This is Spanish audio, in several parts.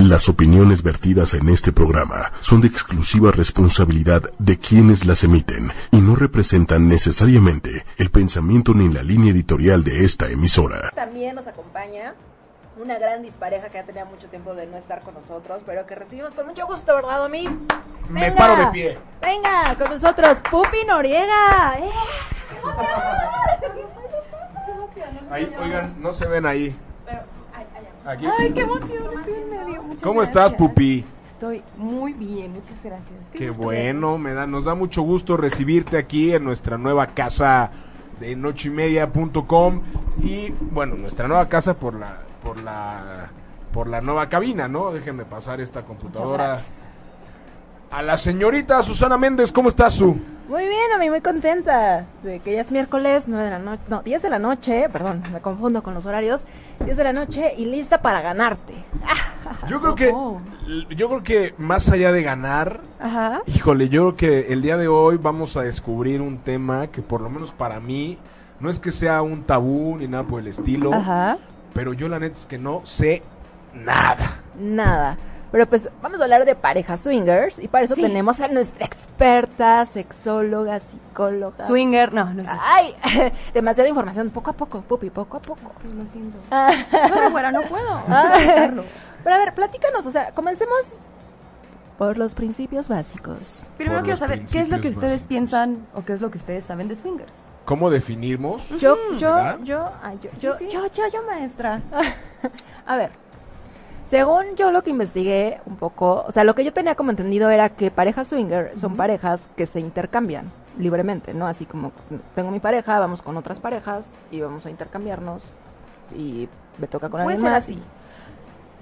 Las opiniones vertidas en este programa son de exclusiva responsabilidad de quienes las emiten y no representan necesariamente el pensamiento ni la línea editorial de esta emisora. También nos acompaña una gran dispareja que ya tenía mucho tiempo de no estar con nosotros, pero que recibimos con mucho gusto, ¿verdad, Domi? Me paro de pie. Venga, con nosotros, Pupi Noriega. ¡Eh! Ahí, oigan, no se ven ahí. Aquí. Ay, qué emoción, estoy en medio. Muchas ¿Cómo gracias. estás, Pupi? Estoy muy bien, muchas gracias. Qué bueno, me da, nos da mucho gusto recibirte aquí en nuestra nueva casa de nochemedia.com y bueno, nuestra nueva casa por la por la por la nueva cabina, ¿no? Déjenme pasar esta computadora. A la señorita Susana Méndez, ¿cómo estás, Su? Muy bien, a mí muy contenta de que ya es miércoles, 9 de la noche, no, 10 de la noche, perdón, me confundo con los horarios, 10 de la noche y lista para ganarte. Yo creo que Oh. yo creo que más allá de ganar, Ajá. Híjole, yo creo que el día de hoy vamos a descubrir un tema que por lo menos para mí no es que sea un tabú ni nada por el estilo, Ajá. pero yo la neta es que no sé nada. Nada. Pero pues vamos a hablar de parejas swingers y para eso Sí. tenemos a nuestra experta, sexóloga, psicóloga. Swinger, no, no sé. Ay, demasiada información, poco a poco, pupi, poco a poco. Lo siento. Ah. Pero bueno, no puedo. Ah. Pero a ver, platícanos, o sea, comencemos por los principios básicos. Primero quiero saber qué es lo que ustedes básicos. piensan o qué es lo que ustedes saben de swingers. ¿Cómo definimos? Yo, yo, yo, ay, yo, Sí, yo, sí. yo, yo, yo, maestra. a ver, según yo lo que investigué un poco, o sea, lo que yo tenía como entendido era que parejas swinger son parejas que se intercambian libremente, ¿no? Así como tengo mi pareja, vamos con otras parejas y vamos a intercambiarnos y me toca con Puede alguien ser más. así.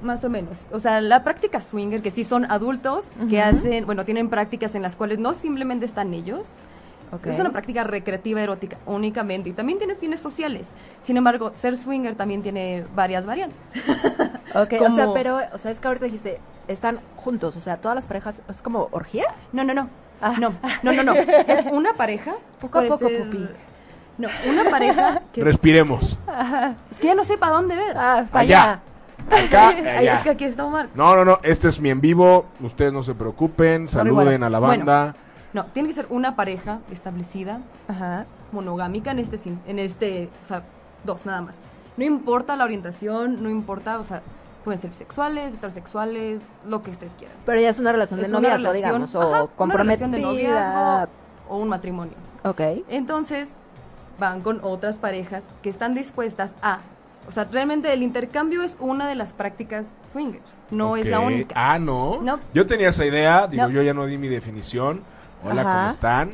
Más o menos. O sea, la práctica swinger, que sí son adultos, que hacen, bueno, tienen prácticas en las cuales no simplemente están ellos, Es una práctica recreativa erótica únicamente y también tiene fines sociales. Sin embargo, ser swinger también tiene varias variantes. Ok, o como- sea, pero, o sea, es que ahorita dijiste, están juntos, o sea, todas las parejas, es como orgía. No, no, no. Ah. No, no, no, no. Es una pareja. Poco a puede poco, ser- pupi. No, una pareja que Respiremos. es que ya no sé para dónde ver. Ah, para Allá. allá. Acá, allá. es que aquí está Omar. No, no, no, este es mi en vivo, ustedes no se preocupen, saluden bueno. a la Bueno. No, tiene que ser una pareja establecida, Ajá. monogámica en este, sin- en este, o sea, dos nada más. No importa la orientación, no importa, o sea, pueden ser sexuales, heterosexuales, lo que ustedes quieran. Pero ya es una relación de Es una noviazgo, relación- digamos, ajá, o una relación de noviazgo o un matrimonio. Ok. Entonces, van con otras parejas que están dispuestas a. O sea, realmente el intercambio es una de las prácticas swingers. No es la única. Ah, no. No. Yo tenía esa idea, digo, No. yo ya no di mi definición. Hola, Ajá. ¿cómo están?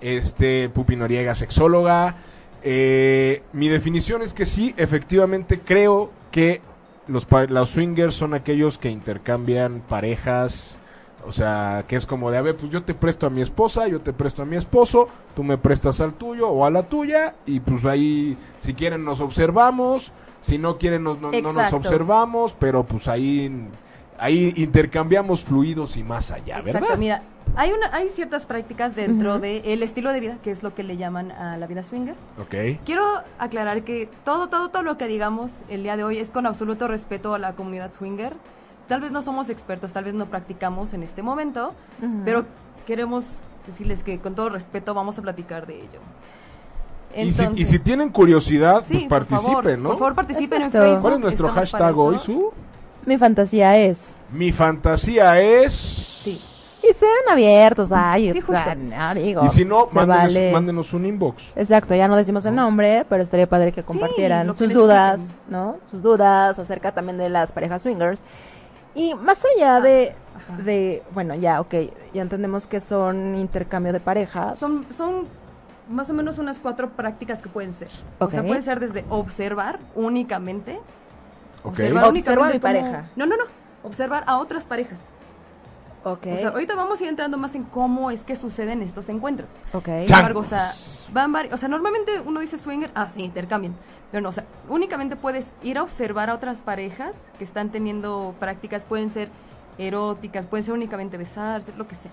Este, Pupi Noriega, sexóloga. Eh, mi definición es que sí, efectivamente creo que los, los swingers son aquellos que intercambian parejas. O sea, que es como de, a ver, pues yo te presto a mi esposa, yo te presto a mi esposo, tú me prestas al tuyo o a la tuya, y pues ahí, si quieren nos observamos, si no quieren nos, no, no nos observamos, pero pues ahí, ahí intercambiamos fluidos y más allá, ¿verdad? Exacto, mira, hay, una, hay ciertas prácticas dentro Ujú. del estilo de vida, que es lo que le llaman a la vida swinger. Ok. Quiero aclarar que todo, todo, todo lo que digamos el día de hoy es con absoluto respeto a la comunidad swinger. Tal vez no somos expertos, tal vez no practicamos en este momento, pero queremos decirles que con todo respeto vamos a platicar de ello. Y si, y Entonces- si tienen curiosidad, Sí, pues por participen, favor, ¿no? Por favor, participen Exacto. en Facebook. ¿Cuál es nuestro hashtag hoy. Su? Mi fantasía es. Mi fantasía es... Sí. Y sean abiertos, ay, Sí, justo. ganar, digo, Y si no, mándenos, vale. mándenos un inbox. Exacto, ya no decimos el nombre, pero estaría padre que compartieran sus dudas, ¿no? Sus dudas acerca también de las parejas swingers. Y más allá de, Ah, ajá. de, bueno, ya, ok, ya entendemos que son intercambio de parejas. Son, son más o menos unas cuatro prácticas que pueden ser. O sea, puede ser desde observar únicamente. Ok. Observa a mi como- pareja. No, no, no. Observar a otras parejas. Ok, O sea, ahorita vamos a ir entrando más en cómo es que suceden estos encuentros. ok. Sin embargo, o sea, van o sea, normalmente uno dice swinger, ah, sí, intercambian. Pero no, o sea, únicamente puedes ir a observar a otras parejas que están teniendo prácticas, pueden ser eróticas, pueden ser únicamente besarse, lo que sea.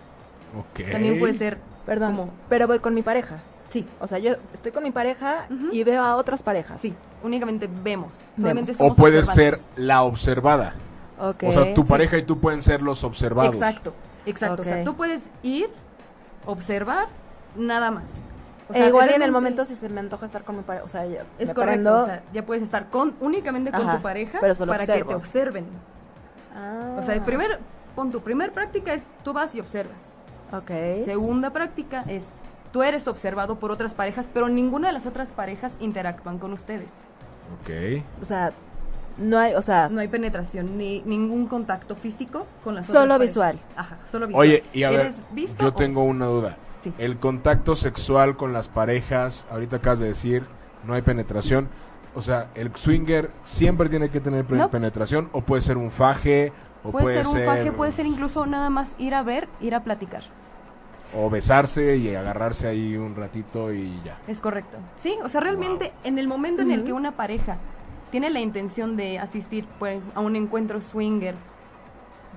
Ok. También puede ser, Perdón, como- pero voy con mi pareja. sí, O sea, yo estoy con mi pareja y veo a otras parejas. sí, únicamente vemos. Solamente O puede ser la observada. O sea, tu Sí. pareja y tú pueden ser los observados. Exacto, exacto. O sea, tú puedes ir, observar, nada más. O E sea, igual en el momento si se me antoja estar con mi pareja, o sea, ya Es correcto, prendo- o sea, ya puedes estar con únicamente con Ajá, tu pareja pero solo para observo. que te observen. Ah. O sea, el primer, pon tu primer práctica es tú vas y observas. Ok. Segunda práctica es tú eres observado por otras parejas, pero ninguna de las otras parejas interactúan con ustedes. Ok. O sea, no hay, o sea, No hay penetración ni ningún contacto físico con las Solo otras visual. Ajá, solo visual. Oye, y a ver, ¿Eres visto yo o- tengo una duda. Sí. El contacto sexual con las parejas, ahorita acabas de decir, no hay penetración. O sea, el swinger siempre tiene que tener No. penetración o puede ser un faje o Puede, ser un faje, puede ser incluso nada más ir a ver, ir a platicar. o besarse y agarrarse ahí un ratito y ya. Es correcto. Sí, o sea, realmente en el momento en el que una pareja tiene la intención de asistir pues, a un encuentro swinger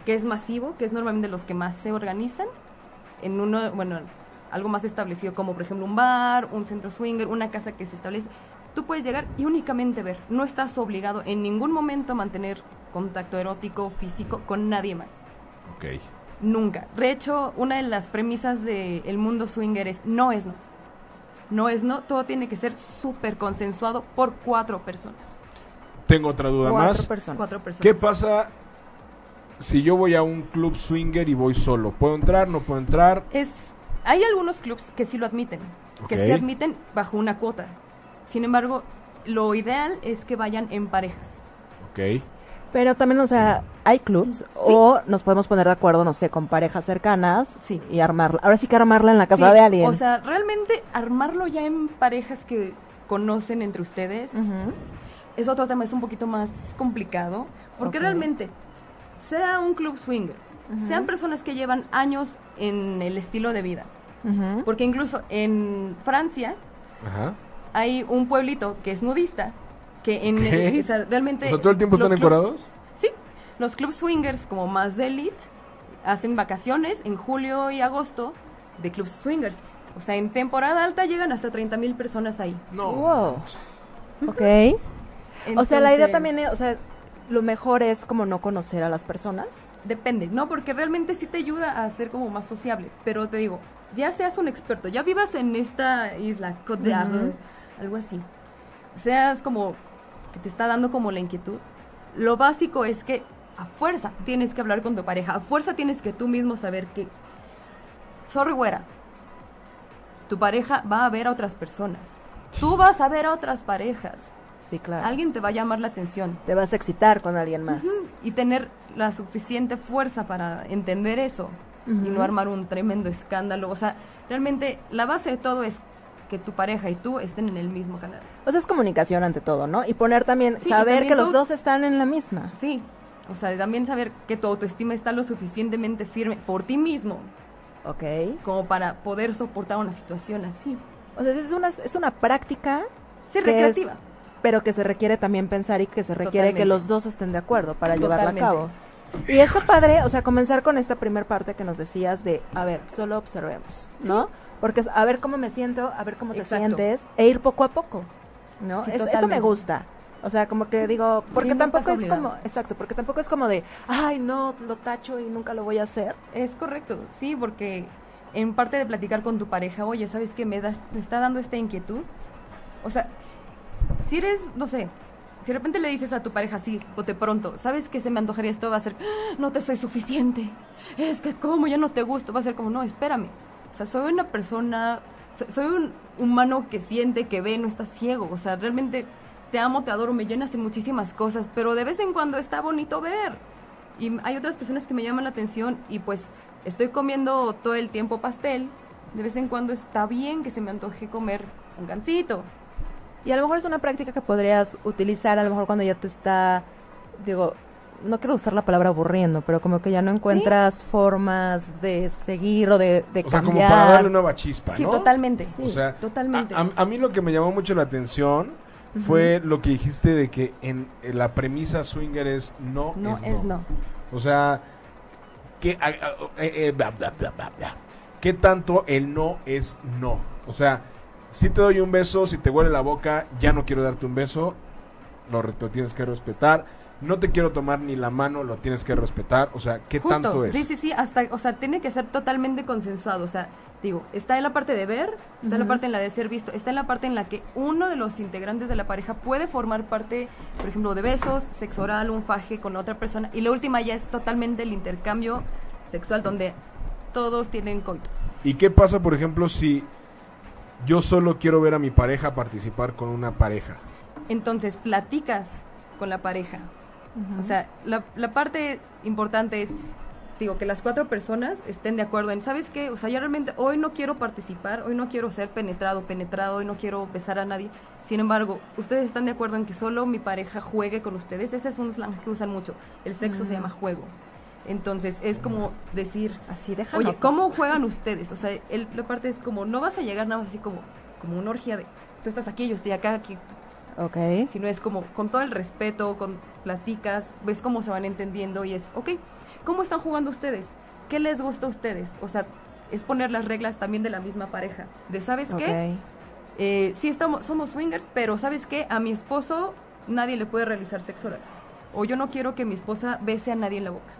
que es masivo, que es normalmente los que más se organizan, en uno, bueno, algo más establecido como por ejemplo un bar, un centro swinger, una casa que se establece, tú puedes llegar y únicamente ver. No estás obligado en ningún momento a mantener contacto erótico, físico con nadie más. Ok. Nunca. De hecho, una de las premisas del mundo swinger es no es no. No es no, todo tiene que ser súper consensuado por cuatro personas. Tengo otra duda cuatro más. personas. Cuatro personas. ¿Qué pasa si yo voy a un club swinger y voy solo? ¿Puedo entrar? ¿No puedo entrar? Es, hay algunos clubs que sí lo admiten, que sí admiten bajo una cuota. Sin embargo, lo ideal es que vayan en parejas. Ok. Pero también, o sea, hay clubs o nos podemos poner de acuerdo, no sé, con parejas cercanas Sí. y armarla. Ahora sí que armarla en la casa Sí, de alguien. O sea, realmente armarlo ya en parejas que conocen entre ustedes Ujú. Es otro tema, es un poquito más complicado, porque realmente, sea un club swinger, sean personas que llevan años en el estilo de vida, porque incluso en Francia Ajá. hay un pueblito que es nudista, que en Ok. o sea, realmente... O sea, todo el tiempo los están. Sí, los clubs swingers como más de elite hacen vacaciones en julio y agosto de clubs swingers. O sea, en temporada alta llegan hasta 30 mil personas ahí. No. Wow. Ok. O sea, la idea Entonces, también es, o sea, lo mejor es como no conocer a las personas. Depende, ¿no? Porque realmente sí te ayuda a ser como más sociable. Pero te digo, ya seas un experto, ya vivas en esta isla, Côte d'Arc, Ujú. algo así. Seas como que te está dando como la inquietud. Lo básico es que a fuerza tienes que hablar con tu pareja, a fuerza tienes que tú mismo saber que, sorry güera, tu pareja va a ver a otras personas. Tú vas a ver a otras parejas. Sí, claro. Alguien te va a llamar la atención. Te vas a excitar con alguien más. y tener la suficiente fuerza para entender eso y no armar un tremendo escándalo. O sea, realmente la base de todo es que tu pareja y tú estén en el mismo canal. O sea, es comunicación ante todo, ¿no? Y poner también, Sí, saber también que los dos están en la misma. Sí, o sea, también saber que tu autoestima está lo suficientemente firme por ti mismo Ok. como para poder soportar una situación así. O sea, es una, es una práctica, Sí, recreativa. Pero que se requiere también pensar y que se requiere que Totalmente. los dos estén de acuerdo para llevarla a Totalmente. cabo. Y está padre, o sea, comenzar con esta primer parte que nos decías de, a ver, solo observemos, ¿no? Porque es a ver cómo me siento, a ver cómo te Exacto. sientes, e ir poco a poco, ¿no? Sí, Es- eso me totalmente. gusta. O sea, como que digo, porque Sí, no tampoco es obligado. como, exacto, porque tampoco es como de, ay, no, lo tacho y nunca lo voy a hacer. Es correcto, sí, porque en parte de platicar con tu pareja, oye, ¿sabes qué me, das- me está dando esta inquietud? O sea, si eres, no sé, si de repente le dices a tu pareja así, o de pronto, ¿sabes qué se me antojaría esto? Va a ser, "Ah, no te soy suficiente. Es que, ¿cómo? Ya no te gusto. Va a ser como, no, espérame. O sea, soy una persona, so- soy un humano que siente, que ve, no está ciego. O sea, realmente te amo, te adoro, me llenas de muchísimas cosas, pero de vez en cuando está bonito ver. Y hay otras personas que me llaman la atención y pues estoy comiendo todo el tiempo pastel. De vez en cuando está bien que se me antoje comer un gansito. Y a lo mejor es una práctica que podrías utilizar a lo mejor cuando ya te está, digo, no quiero usar la palabra aburriendo, pero como que ya no encuentras formas de seguir o de, de O sea, como para darle nueva chispa, Sí, ¿no? totalmente. O sea, totalmente. A, a- a mí lo que me llamó mucho la atención fue lo que dijiste de que en, en la premisa swinger es no, no es, es no. O sea, que a- a- eh, eh, bla, bla, bla, bla, bla. ¿Qué tanto el no es no? O sea, si te doy un beso, si te huele la boca, ya no quiero darte un beso, lo, tienes que respetar. no te quiero tomar ni la mano, lo tienes que respetar, o sea, ¿qué Justo, tanto es? Sí, sí, sí, hasta, o sea, tiene que ser totalmente consensuado, o sea, digo, está en la parte de ver, está en la parte en la de ser visto, está en la parte en la que uno de los integrantes de la pareja puede formar parte, por ejemplo, de besos, sexo oral, un faje con otra persona, y la última ya es totalmente el intercambio sexual donde todos tienen coito. ¿Y qué pasa, por ejemplo, si yo solo quiero ver a mi pareja participar con una pareja? Entonces, platicas con la pareja. O sea, la, la parte importante es, digo, que las cuatro personas estén de acuerdo en, ¿sabes qué? O sea, yo realmente hoy no quiero participar, hoy no quiero ser penetrado, penetrado, hoy no quiero besar a nadie. Sin embargo, ustedes están de acuerdo en que solo mi pareja juegue con ustedes. Ese es un slang que usan mucho. El sexo se llama juego. Entonces, es como decir, Así, déjalo. oye, ¿cómo juegan ustedes? O sea, el- la parte es como, no vas a llegar nada más así como, como una orgía de, tú estás aquí, yo estoy acá, aquí, Ok. sino es como con todo el respeto, con platicas, ves cómo se van entendiendo y es, ok, ¿cómo están jugando ustedes? ¿Qué les gusta a ustedes? O sea, es poner las reglas también de la misma pareja. De, ¿sabes qué? Ok. Eh, sí estamos, somos swingers, pero ¿sabes qué? A mi esposo nadie le puede realizar sexo oral. O yo no quiero que mi esposa bese a nadie en la boca.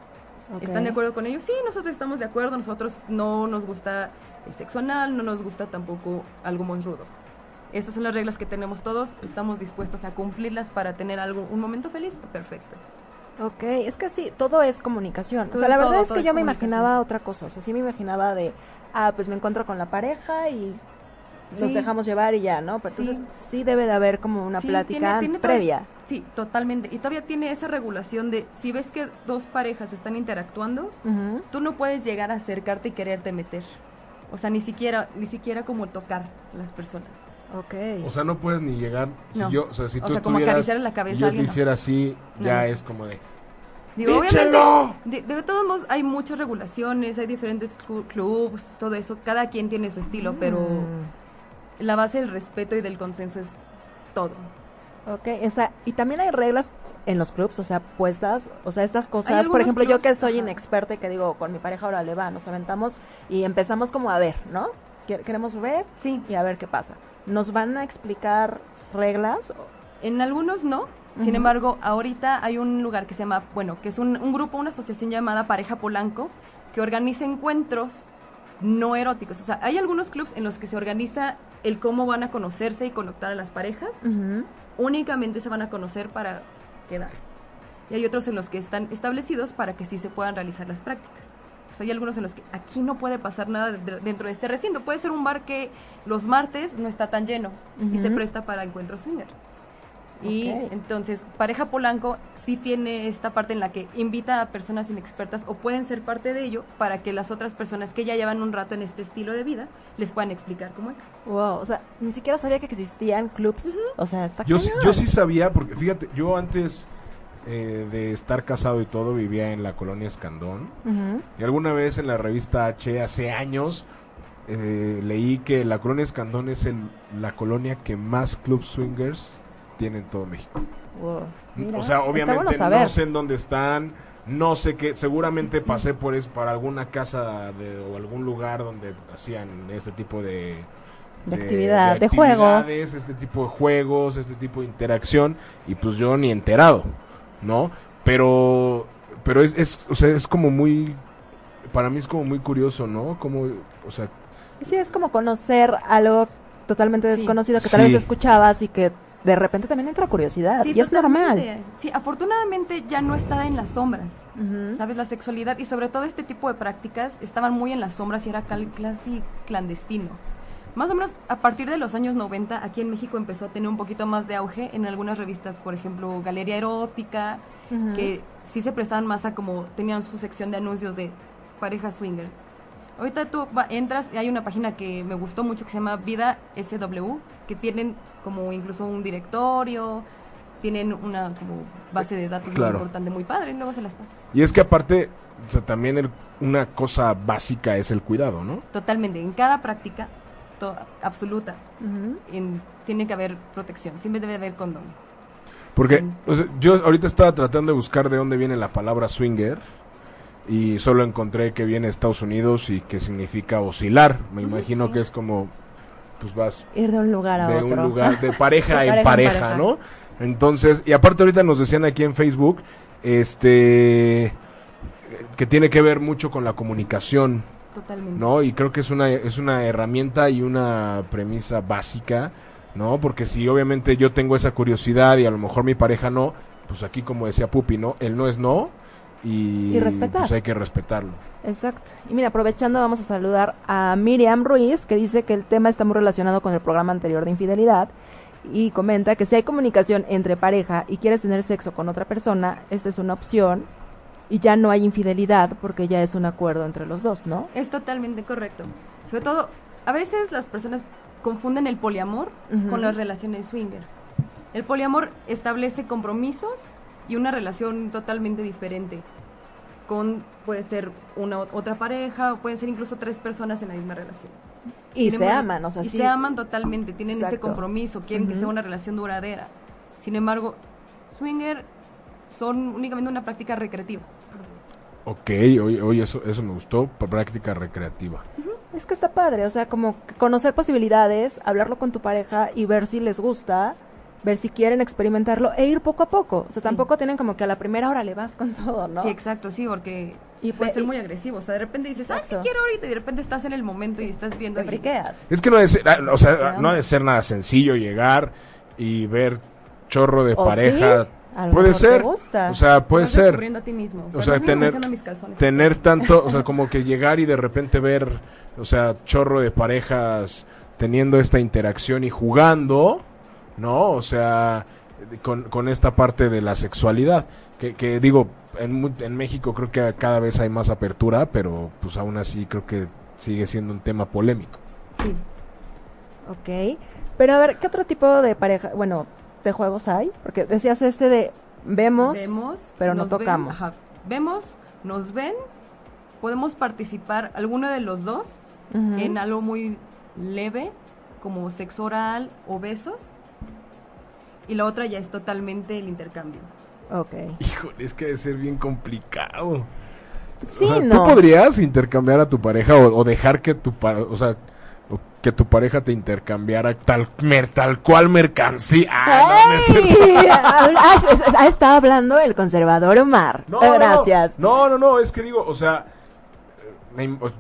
¿Están de acuerdo con ellos? Sí, nosotros estamos de acuerdo. Nosotros no nos gusta el sexo anal, no nos gusta tampoco algo más rudo. Estas son las reglas que tenemos todos. Estamos dispuestos a cumplirlas para tener algo, un momento feliz. Perfecto. Ok, es que sí, todo es comunicación. Todo- o sea, la verdad todo- es que es yo me imaginaba otra cosa. O sea, sí me imaginaba de, ah, pues me encuentro con la pareja y nos dejamos llevar y ya, ¿no? Pero Sí. entonces sí debe de haber como una Sí, plática tiene- tiene toda- previa. Sí, totalmente. Y todavía tiene esa regulación de si ves que dos parejas están interactuando, Ujú. tú no puedes llegar a acercarte y quererte meter. O sea, ni siquiera, ni siquiera como tocar a las personas. Ok. O sea, no puedes ni llegar. Si No. yo, o sea, si O tú sea, como estuvieras acariciarle la cabeza y yo te no. hiciera así, No, ya no es como de. Digo, de, de todos modos hay muchas regulaciones, hay diferentes clu- clubs, todo eso, cada quien tiene su estilo, pero Mm. La base del respeto y del consenso es todo. Ok, o sea, y también hay reglas en los clubs, o sea, puestas, o sea, estas cosas, por ejemplo, yo que soy ajá. inexperta y que digo, con mi pareja ahora le va, nos aventamos y empezamos como a ver, ¿no? Quer- Queremos ver Sí, y a ver qué pasa. ¿Nos van a explicar reglas? en algunos no, sin embargo, ahorita hay un lugar que se llama, bueno, que es un, un grupo, una asociación llamada Pareja Polanco, que organiza encuentros no eróticos. O sea, hay algunos clubs en los que se organiza el cómo van a conocerse y conectar a las parejas, únicamente se van a conocer para quedar. Y hay otros en los que están establecidos para que sí se puedan realizar las prácticas. O sea, hay algunos en los que aquí no puede pasar nada de- dentro de este recinto. Puede ser un bar que los martes no está tan lleno y se presta para encuentros swinger. Y entonces, Pareja Polanco sí tiene esta parte en la que invita a personas inexpertas o pueden ser parte de ello para que las otras personas que ya llevan un rato en este estilo de vida les puedan explicar cómo es. Wow, o sea, ni siquiera sabía que existían clubs. O sea, está Yo, sí- yo sí sabía, porque fíjate, yo antes eh, de estar casado y todo vivía en la colonia Escandón. Y alguna vez en la revista H, hace años, eh, leí que la colonia Escandón es el- la colonia que más club swingers tiene en todo México. Wow, mira, o sea, obviamente bueno no sé en dónde están, no sé qué, seguramente pasé por es para alguna casa de, o algún lugar donde hacían este tipo de De actividad, de juegos. actividades, este tipo de juegos, este tipo de interacción y pues yo ni enterado, ¿no? Pero pero es, es o sea, es como muy para mí es como muy curioso, ¿no? Como o sea, Sí, es como conocer algo totalmente Sí. desconocido que tal Sí. vez escuchabas y que de repente también entra curiosidad. Sí, y es normal. Sí, afortunadamente ya no está en las sombras. ¿Sabes? La sexualidad y sobre todo este tipo de prácticas estaban muy en las sombras y era casi clandestino. Más o menos a partir de los años 90 aquí en México empezó a tener un poquito más de auge en algunas revistas, por ejemplo, Galería Erótica, que sí se prestaban más a como tenían su sección de anuncios de pareja swinger. Ahorita tú va- entras y hay una página que me gustó mucho que se llama Vida SW, que tienen como incluso un directorio, tienen una como base de datos Claro. muy importante, muy padre, luego se las paso. y es que aparte o sea, también el- una cosa básica es el cuidado, ¿no? Totalmente, en cada práctica to- absoluta en- tiene que haber protección, siempre debe haber condón. Porque o sea, yo ahorita estaba tratando de buscar de dónde viene la palabra swinger y solo encontré que viene Estados Unidos y que significa oscilar. Me imagino sí. que es como pues vas Ir de un lugar a de otro. un lugar de pareja De en pareja en pareja, pareja. ¿no? Entonces, y aparte ahorita nos decían aquí en Facebook, este que tiene que ver mucho con la comunicación, Totalmente. ¿no? Y creo que es una es una herramienta y una premisa básica, ¿no? Porque si obviamente yo tengo esa curiosidad y a lo mejor mi pareja no, pues aquí como decía Pupi, ¿no? El no es no y, Y respetar. pues hay que respetarlo. Exacto. Y mira, aprovechando, vamos a saludar a Miriam Ruiz, que dice que el tema está muy relacionado con el programa anterior de infidelidad. Y comenta que si hay comunicación entre pareja y quieres tener sexo con otra persona, esta es una opción. Y ya no hay infidelidad porque ya es un acuerdo entre los dos, ¿no? Es totalmente correcto. Sobre todo, a veces las personas confunden el poliamor con las relaciones swinger. El poliamor establece compromisos y una relación totalmente diferente. Con puede ser una o- otra pareja o pueden ser incluso tres personas en la misma relación. Y se aman, o sea, y sí. se aman totalmente, tienen ese compromiso, quieren que sea una relación duradera. Sin embargo, swinger son únicamente una práctica recreativa. Ok, oye, oye, eso, eso me gustó, práctica recreativa. Es que está padre, o sea, como conocer posibilidades, hablarlo con tu pareja y ver si les gusta, ver si quieren experimentarlo e ir poco a poco. O sea, tampoco tienen como que a la primera hora le vas con todo, ¿no? Sí, exacto, sí, porque Y puede ser muy agresivo. O sea, de repente dices, ah, sí quiero ahorita, y de repente estás en el momento y estás viendo. Te y- friqueas. Es que no debe ser, ah, o sea, ¿Qué no debe ser nada sencillo llegar y ver chorro de ¿O pareja. sí? A lo Puede mejor te ser, gusta. o sea, puede ser a ti mismo. O sea, tener- menciono mis calzones. tener tanto, o sea, como que llegar y de repente ver, o sea, chorro de parejas teniendo esta interacción y jugando, ¿no? O sea, con, con esta parte de la sexualidad. Que, que digo, en, mu- en México creo que cada vez hay más apertura, pero pues aún así creo que sigue siendo un tema polémico. Sí. Ok. Pero a ver, ¿qué otro tipo de pareja, bueno, de juegos hay? Porque decías este de vemos, Vemos, pero no ven, tocamos. ajá. Vemos, nos ven, podemos participar alguno de los dos en algo muy leve, como sexo oral o besos. Y la otra ya es totalmente el intercambio. Ok. Híjole, es que debe ser bien complicado. Sí, o sea, no. ¿Tú podrías intercambiar a tu pareja o, o dejar que tu pa- o sea, o que tu pareja te intercambiara tal mer- tal cual mercancía? Ah, no, ah, ah, está hablando el conservador Omar. No, no, no. Gracias. No, no, no, es que digo, o sea,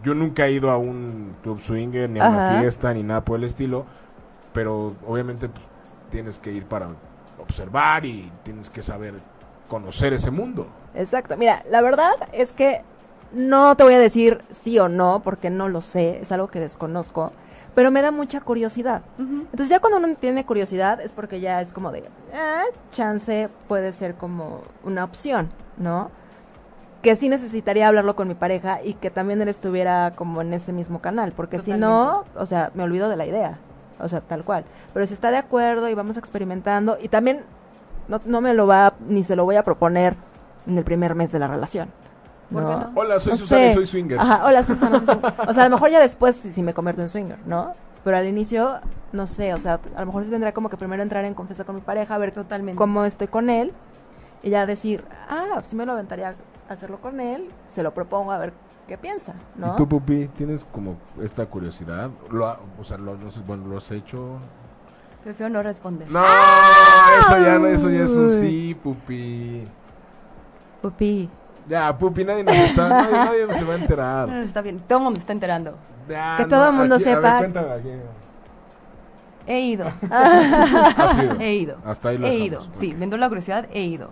yo nunca he ido a un club swinger, ni a una Ajá. fiesta, ni nada por el estilo, pero obviamente pues, tienes que ir para observar y tienes que saber conocer ese mundo. Exacto. Mira, la verdad es que no te voy a decir sí o no, porque no lo sé, es algo que desconozco, pero me da mucha curiosidad. Entonces ya cuando uno tiene curiosidad es porque ya es como de, ah, chance puede ser como una opción, ¿no? Que sí necesitaría hablarlo con mi pareja y que también él estuviera como en ese mismo canal, porque si no, o sea, me olvido de la idea, o sea, tal cual. Pero si está de acuerdo y vamos experimentando y también no, no me lo va, ni se lo voy a proponer en el primer mes de la relación. ¿Por qué no? Hola, soy No Susana sé. y soy swinger. Ajá, hola Susana, soy swinger. O sea, a lo mejor ya después sí, sí me convierto en swinger, ¿no? Pero al inicio, no sé, o sea, a lo mejor sí tendría como que primero entrar en confianza con mi pareja, ver Totalmente. cómo estoy con él y ya decir, ah, sí me lo aventaría hacerlo con él, se lo propongo a ver qué piensa, ¿no? ¿Y tú, Pupi, tienes como esta curiosidad? Lo ha- o sea, lo, no sé, bueno, ¿lo has hecho? Prefiero no responder. No, eso ya no, eso ya es un sí, Pupi. Pupi. Ya, Pupi, nadie nos está, nadie, nadie se va a enterar. No, está bien, todo el mundo está enterando. Ya, Que todo el mundo aquí- a ver, sepa. cuéntame aquí. He ido. Has ido. He ido. Hasta ahí lo He dejamos, ido. Sí, entró la curiosidad, he ido.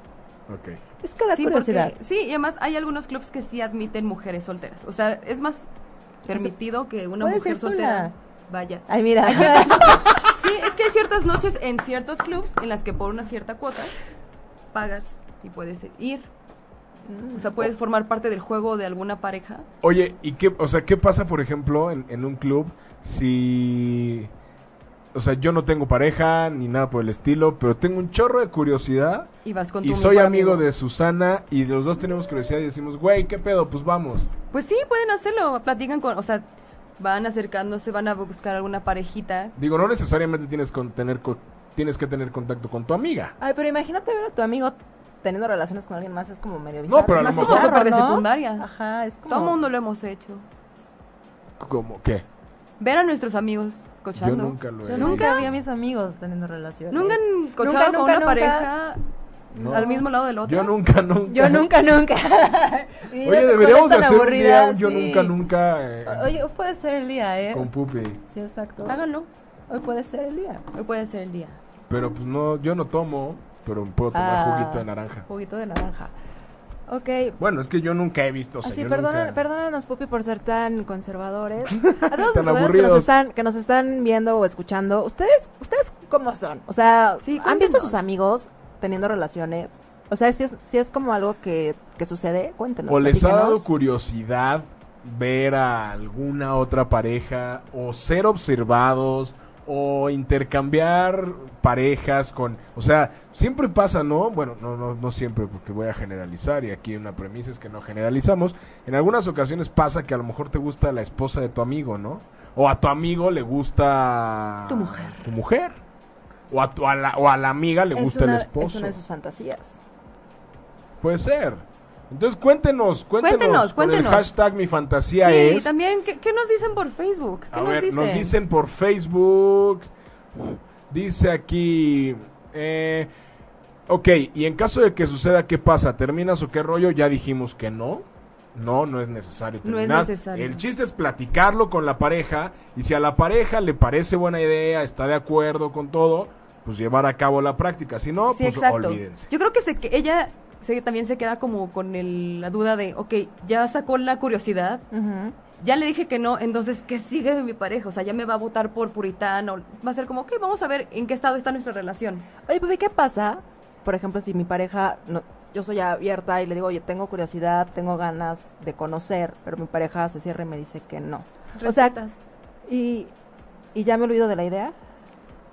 Ok. Es que da Sí, curiosidad. porque- sí, y además hay algunos clubs que sí admiten mujeres solteras. O sea, es más permitido que una mujer soltera vaya. Ay, mira. Sí, es que hay ciertas noches en ciertos clubs en las que por una cierta cuota pagas y puedes ir. O sea, puedes formar parte del juego de alguna pareja. Oye, ¿y qué, o sea, qué pasa, por ejemplo, en, en un club si... O sea, yo no tengo pareja ni nada por el estilo, pero tengo un chorro de curiosidad Y vas con tu y soy amigo de Susana y los dos tenemos curiosidad y decimos, güey, ¿qué pedo? Pues vamos. Pues sí, pueden hacerlo. Platican con, o sea, van acercándose, van a buscar alguna parejita. Digo, no necesariamente tienes, con tener co- tienes que tener contacto con tu amiga. Ay, pero imagínate ver a tu amigo teniendo relaciones con alguien más, es como medio bizarro. pero a Es lo más mejor- bizarro, súper de ¿no? secundaria. Ajá, es como... Todo el mundo lo hemos hecho. ¿Cómo? ¿Qué? ver a nuestros amigos cochando. Yo nunca lo he Yo nunca vi a mis amigos teniendo relaciones. ¿Nunca han cochado Nunca, con nunca, una nunca. pareja No. al mismo lado del otro? Yo nunca, nunca. Yo nunca, nunca. Oye, deberíamos hacer un día un yo sí. nunca, nunca eh, Oye, puede ser el día, ¿eh? con Pupi. Sí, exacto. Háganlo. Hoy puede ser el día. Hoy puede ser el día. Pero pues no, yo no tomo, pero puedo tomar Ah, juguito de naranja. Juguito de naranja. Ok. Bueno, es que yo nunca he visto, o sea, Así, yo perdona- nunca- perdónanos, Pupi, por ser tan conservadores. A todos los que nos, están, que nos están viendo o escuchando, ¿ustedes ustedes cómo son? O sea, Sí, ¿han visto a sus amigos teniendo relaciones? O sea, si es, si es como algo que, que sucede, cuéntenos. O les ha dado curiosidad ver a alguna otra pareja o ser observados o intercambiar parejas con, o sea, siempre pasa, ¿no? Bueno, no no no siempre porque voy a generalizar y aquí una premisa es que no generalizamos. En algunas ocasiones pasa que a lo mejor te gusta la esposa de tu amigo, ¿no? O a tu amigo le gusta Tu mujer. Tu mujer. O a, tu- a la, o a la amiga le Es gusta una- el esposo. Es una de sus fantasías. Puede ser. Entonces cuéntenos, cuéntenos. Cuéntenos, con cuéntenos. el hashtag mi fantasía Sí, es. también, ¿qué, qué nos dicen por Facebook? ¿Qué A nos ver, dicen? nos dicen por Facebook. Dice aquí. Eh, ok, y en caso de que suceda, ¿qué pasa? ¿Terminas o qué rollo? Ya dijimos que no. No, no es necesario No es terminar. necesario. El chiste es platicarlo con la pareja. Y si a la pareja le parece buena idea, está de acuerdo con todo, pues llevar a cabo la práctica. Si no, Sí, pues exacto. olvídense. Yo creo que, se, que ella se, también se queda como con el- la duda de, ok, ya sacó la curiosidad, ya le dije que no, entonces, ¿qué sigue de mi pareja? O sea, ya me va a votar por puritano. Va a ser como, ok, vamos a ver en qué estado está nuestra relación. Oye, Pupi, ¿qué pasa? Por ejemplo, si mi pareja, no, yo soy abierta y le digo, oye, tengo curiosidad, tengo ganas de conocer, pero mi pareja se cierra y me dice que no. O sea, Respetas. y, y ya me he olvidado de la idea.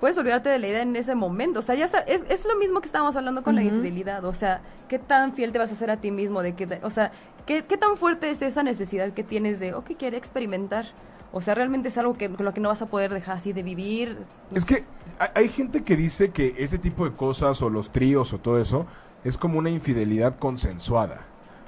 Puedes olvidarte de la idea en ese momento. O sea, ya sa- es, es lo mismo que estábamos hablando con la infidelidad. O sea, ¿qué tan fiel te vas a hacer a ti mismo? de que O sea, ¿qué, ¿qué tan fuerte es esa necesidad que tienes de, ok, quiere experimentar? O sea, realmente es algo que, con lo que no vas a poder dejar así de vivir. Es que hay, hay gente que dice que ese tipo de cosas o los tríos o todo eso es como una infidelidad consensuada.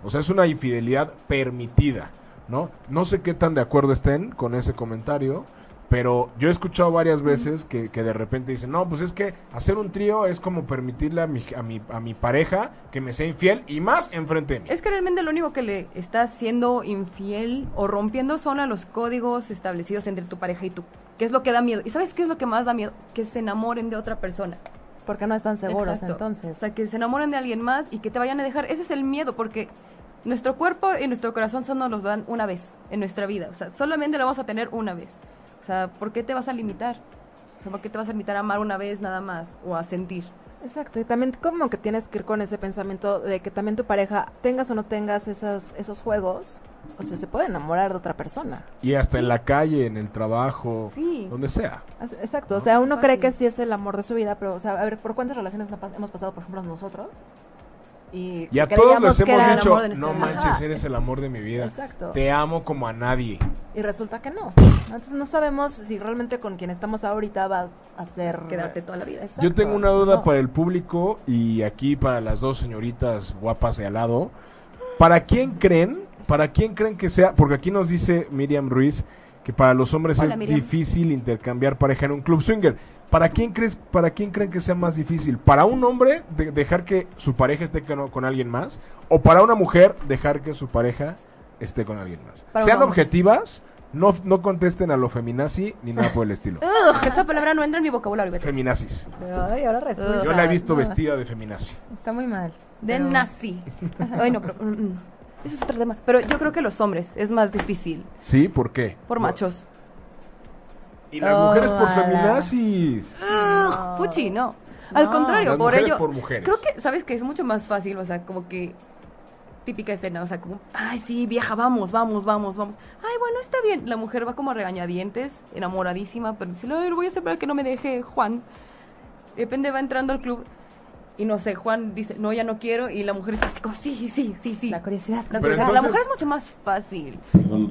O sea, es una infidelidad permitida, ¿no? No sé qué tan de acuerdo estén con ese comentario, pero yo he escuchado varias veces que, que de repente dicen, no, pues es que hacer un trío es como permitirle a mi, a mi, a mi pareja que me sea infiel y más enfrente de mí. Es que realmente lo único que le está siendo infiel o rompiendo son a los códigos establecidos entre tu pareja y tú. ¿Qué es lo que da miedo? ¿Y sabes qué es lo que más da miedo? Que se enamoren de otra persona. Porque no están seguros, Exacto. entonces. O sea, que se enamoren de alguien más y que te vayan a dejar. Ese es el miedo, porque nuestro cuerpo y nuestro corazón solo nos los dan una vez en nuestra vida. O sea, solamente lo vamos a tener una vez. O sea, ¿por qué te vas a limitar? O sea, ¿por qué te vas a limitar a amar una vez nada más? O a sentir. Exacto, y también como que tienes que ir con ese pensamiento de que también tu pareja, tengas o no tengas esas, esos juegos, o sea, se puede enamorar de otra persona. Y hasta en la calle, en el trabajo, Sí. donde sea. Exacto, o sea, uno cree que sí es el amor de su vida, pero, o sea, a ver, ¿por cuántas relaciones hemos pasado, por ejemplo, nosotros? Y, Y a todos les que hemos dicho, no vida". manches, Ajá, eres el amor de mi vida. Exacto. Te amo como a nadie. Y resulta que no. Entonces no sabemos si realmente con quien estamos ahorita va a ser... Quedarte toda la vida. Exacto. Yo tengo una duda No. para el público y aquí para las dos señoritas guapas de al lado. ¿Para quién creen? ¿Para quién creen que sea? Porque aquí nos dice Miriam Ruiz que para los hombres Hola, es Miriam. difícil intercambiar pareja en un club swinger. ¿Para quién crees? ¿Para quién creen que sea más difícil? ¿Para un hombre de- dejar que su pareja esté con, con alguien más? ¿O para una mujer dejar que su pareja esté con alguien más? Para Sean objetivas, no, no contesten a lo feminazi ni nada por el estilo. Ugh, esa palabra no entra en mi vocabulario. Feminazis. Ay, ahora resulta. Yo la he visto No, vestida de feminazi. Está muy mal. De pero- nazi. Ay, no, pero... mm, mm. Ese es otro tema. Pero yo creo que los hombres es más difícil. ¿Sí? ¿Por qué? Por machos. Y las Oh, mujeres por ala. feminazis. No. Fuchi, no. Al No. contrario, Las por ello. por mujeres. Creo que, ¿sabes que Es mucho más fácil, o sea, como que. Típica escena, o sea, como, ay, sí, vieja, vamos, vamos, vamos, vamos. Ay, bueno, está bien. La mujer va como a regañadientes, enamoradísima, pero dice, "Ay, lo voy a hacer para que no me deje Juan. De repente va entrando al club y no sé, Juan dice, no, ya no quiero, y la mujer está así como, sí, sí, sí, sí. La curiosidad. La, curiosidad. entonces- La mujer es mucho más fácil.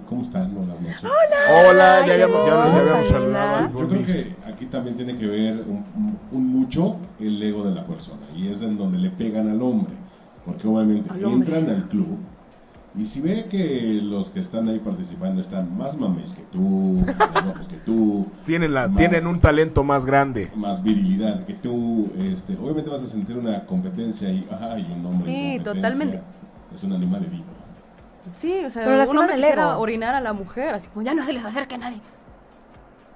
¿cómo están? Buenas noches. Hola, ya habíamos, ya, ya habíamos Hola, saludado. Yo creo que aquí también tiene que ver un, un- un mucho el ego de la persona y es en donde le pegan al hombre, porque obviamente Al hombre. entran al club Y si ve que los que están ahí participando están más mames que tú, más guapos que tú, Tienen, la, más- tienen un talento más grande. más virilidad que tú, este, obviamente vas a sentir una competencia y, ay, un hombre Sí, totalmente. Es un animal herido. Sí, o sea, Pero un hombre quisiera ego. orinar a la mujer, así como ya no se les acerque a nadie.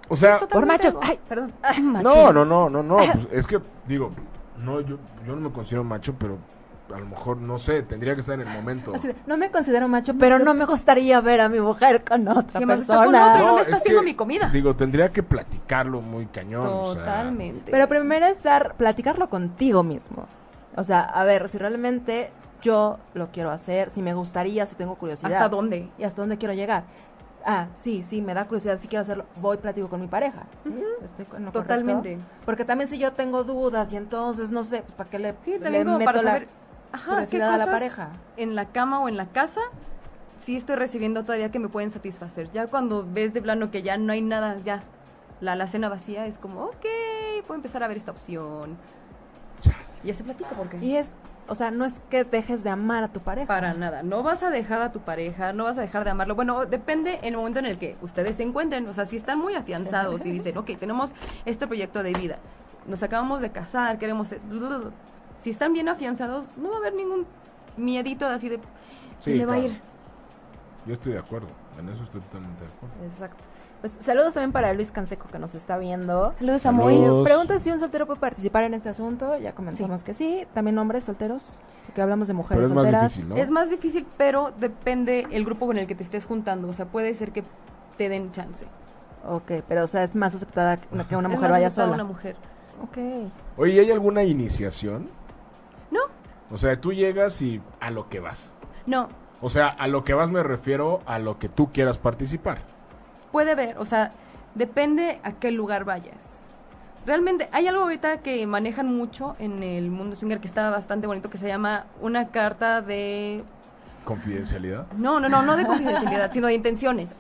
O sea, Por machos. ego. Ay, perdón. no, no, no, no, no. pues es que, digo, no, yo, yo no me considero macho, pero a lo mejor, no sé, tendría que estar en el momento. Así de, no me considero macho, pero no me gustaría ver a mi mujer con otra Si me está con otro, no me está es haciendo que, mi comida. Digo, tendría que platicarlo muy cañón. o sea, Totalmente. Pero primero es dar, platicarlo contigo mismo. O sea, a ver, si realmente yo lo quiero hacer, si me gustaría, si tengo curiosidad. ¿Hasta dónde? ¿Y hasta dónde quiero llegar? Ah, sí, sí, me da curiosidad, sí quiero hacerlo. Voy, platico con mi pareja. ¿sí? Estoy con lo correcto? Totalmente. Porque también si yo tengo dudas y entonces, no sé, pues para qué le, Sí, le meto para la saber ajá, qué a la pareja. en la cama o en la casa sí estoy recibiendo todavía que me pueden satisfacer. Ya cuando ves de plano que ya no hay nada, ya la alacena vacía es como, ok, puedo empezar a ver esta opción. Y ya se platica porque Y es, o sea, no es que dejes de amar a tu pareja. para nada, no vas a dejar a tu pareja, no vas a dejar de amarlo. Bueno, depende en el momento en el que ustedes se encuentren, o sea, si están muy afianzados y dicen, ok, tenemos este proyecto de vida, nos acabamos de casar, queremos... Si están bien afianzados, no va a haber ningún miedito de así de... Sí, me va a ir. Yo estoy de acuerdo. En eso estoy totalmente de acuerdo. Exacto. Pues saludos también para Luis Canseco que nos está viendo. Saludos, Saludos. Samuel. Pregunta si un soltero puede participar en este asunto. Ya comentamos que sí. También hombres solteros, porque hablamos de mujeres Pero es más solteras. difícil, ¿no? Es más difícil, pero depende el grupo con el que te estés juntando. O sea, puede ser que te den chance. Ok, pero o sea, es más aceptada que una Es mujer más vaya sola. una mujer. Ok. Oye, ¿y ¿hay alguna iniciación? O sea, tú llegas y a lo que vas. no. O sea, a lo que vas me refiero a lo que tú quieras participar. Puede ver, o sea, depende a qué lugar vayas. Realmente, hay algo ahorita que manejan mucho en el mundo swinger que está bastante bonito que se llama una carta de Confidencialidad. No, no, no, no de confidencialidad, sino de intenciones.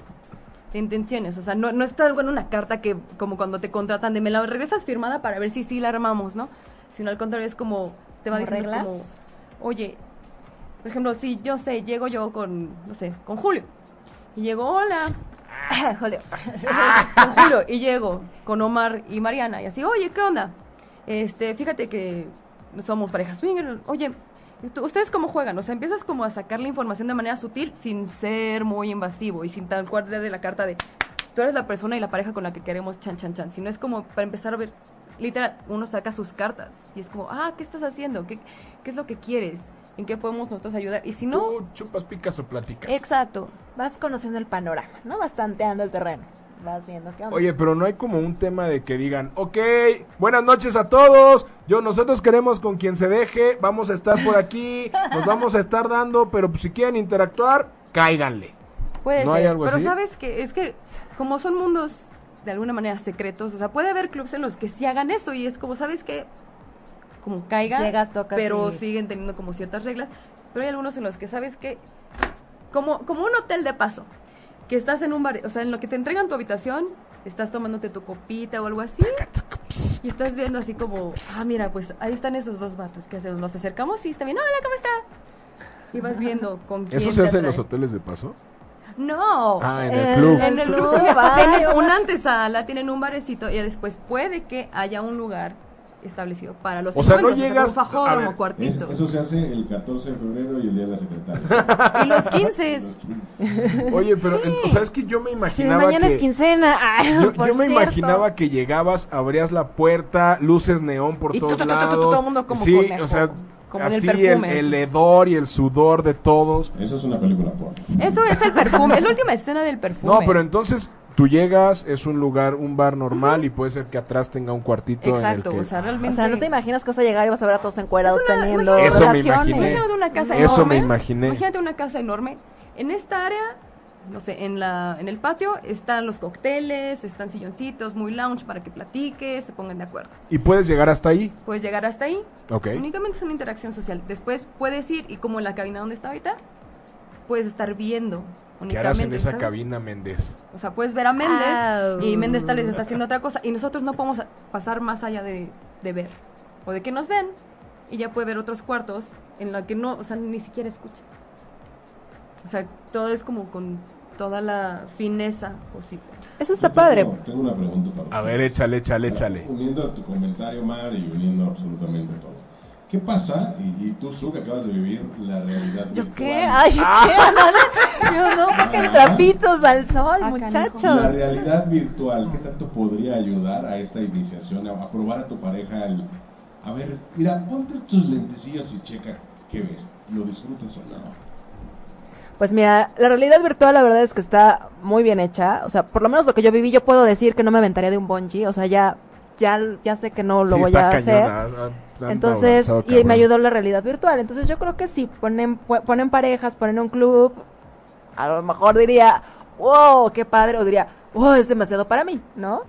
De intenciones, o sea, no, no está algo en una carta que como cuando te contratan de me la regresas firmada para ver si sí la armamos, ¿no? Sino al contrario es como te va ¿Como diciendo reglas? como, oye, por ejemplo, si yo sé, llego yo con, no sé, con Julio. Y llego, hola, Julio. con Julio y llego con Omar y Mariana y así, oye, ¿qué onda? Este, fíjate que somos pareja swinger, oye, ¿y tú- ¿ustedes cómo juegan? O sea, empiezas como a sacar la información de manera sutil sin ser muy invasivo y sin tal cual de la carta de tú eres la persona y la pareja con la que queremos chan chan chan, sino es como para empezar a ver, literal, uno saca sus cartas y es como, ah, ¿qué estás haciendo? ¿Qué, qué es lo que quieres? ¿En qué podemos nosotros ayudar? Y si no, Tú chupas, picas o platicas. exacto. Vas conociendo el panorama, ¿no? Vas tanteando el terreno. Vas viendo qué onda. Oye, pero no hay como un tema de que digan, ok, buenas noches a todos, yo nosotros queremos con quien se deje, vamos a estar por aquí, nos vamos a estar dando, pero pues, si quieren interactuar, cáiganle. Puede ¿No ser, hay algo pero así? sabes que es que como son mundos de alguna manera secretos, o sea, puede haber clubs en los que sí hagan eso y es como, ¿sabes qué? Como caiga, Llegas, tocas pero y- siguen teniendo como ciertas reglas, pero hay algunos en los que sabes que como como un hotel de paso, que estás en un bar, o sea, en lo que te entregan tu habitación, estás tomándote tu copita o algo así. Y estás viendo así como, ah, mira, pues ahí están esos dos vatos, ¿qué hacemos? Nos acercamos y está bien, hola, ¿cómo está? Y vas viendo con quién ¿Eso se te hace en los hoteles de paso? No. Ah, en Eh, el club. En el club club, tienen una antesala, tienen un barecito y después puede que haya un lugar establecido para los O sea, no llegas- a ver, Es- cuartito. eso se hace el 14 de febrero y el día de la secretaria. Y los 15 Los 15. Oye, pero, Sí. o sea, es que yo me Sí, imaginaba mañana que... es quincena. Ay, Yo, yo me cierto. imaginaba que llegabas, abrías la puerta, luces neón por Y todos tu, tu, tu, lados. todo el mundo como sí, conejo, o sea, como en el así perfume. el hedor y el sudor de todos. Eso es una película porno. Eso es el perfume, es la última escena del perfume. No, pero entonces tú llegas, es un lugar, un bar normal y puede ser que atrás tenga un cuartito Exacto, en el o sea, O realmente... sea, no te imaginas que vas a llegar y vas a ver a todos encuerados Es una- teniendo Eso me imaginé. Imagínate una casa Eso enorme. me imaginé. Imagínate una casa enorme. En esta área, no sé, en la en el patio están los cócteles, están silloncitos, muy lounge para que platiques, se pongan de acuerdo. Y puedes llegar hasta ahí. Puedes llegar hasta ahí. Ok. Únicamente es una interacción social. Después puedes ir y como en la cabina donde está ahorita, puedes estar viendo ¿Qué únicamente. harás en esa ¿sabes? cabina, Méndez? O sea, puedes ver a Méndez y Méndez tal vez está haciendo otra cosa y nosotros no podemos pasar más allá de, de ver o de que nos ven y ya puede ver otros cuartos en los que no, o sea, ni siquiera escuchas. O sea, todo es como con toda la fineza posible. Eso está Yo padre. Tengo, tengo una pregunta para A ver, échale, échale, échale. Uniendo a tu comentario, Mar, y uniendo absolutamente todo. ¿Qué pasa? Y, y tú, Su, que acabas de vivir la realidad ¿Yo virtual. qué? Ay, ¿yo qué? Yo no, saquen trapitos al sol, Ah, La muchachos. realidad virtual, ¿qué tanto podría ayudar a esta iniciación, a, a probar a tu pareja el... A ver, mira, ponte tus lentecillos y checa qué ves. ¿Lo disfrutas o no? Pues mira, la realidad virtual la verdad es que está muy bien hecha. O sea, por lo menos lo que yo viví, yo puedo decir que no me aventaría de un bungee. O sea, ya, ya, ya sé que no lo Sí, voy a hacer. ah, ah, Entonces, avanzado, y me ayudó la realidad virtual. Entonces yo creo que si ponen, ponen parejas, ponen un club, a lo mejor diría, wow, qué padre, o diría, wow, es demasiado para mí, ¿no?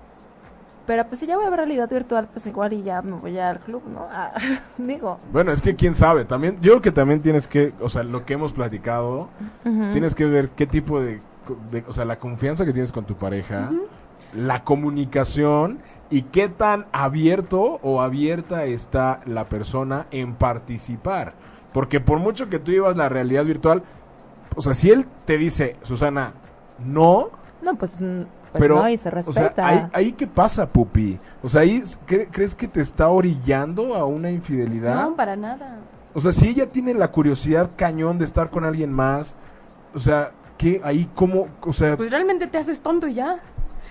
Pero pues si ya voy a ver realidad virtual, pues igual y ya me voy al club, ¿no? Ah, digo. Bueno, es que quién sabe, también, yo creo que también tienes que, o sea, lo que hemos platicado, tienes que ver qué tipo de, de- o sea, la confianza que tienes con tu pareja, la comunicación y qué tan abierto o abierta está la persona en participar. Porque por mucho que tú llevas la realidad virtual, o sea, si él te dice, Susana, no, No, pues, pues pero, no, y se o sea, respeta. ahí, ahí qué pasa, Pupi. O sea, ahí, ¿cre- ¿crees que te está orillando a una infidelidad? No, para nada. O sea, si ella tiene la curiosidad cañón de estar con alguien más, o sea, ¿qué? Ahí cómo, o sea, Pues realmente te haces tonto y ya.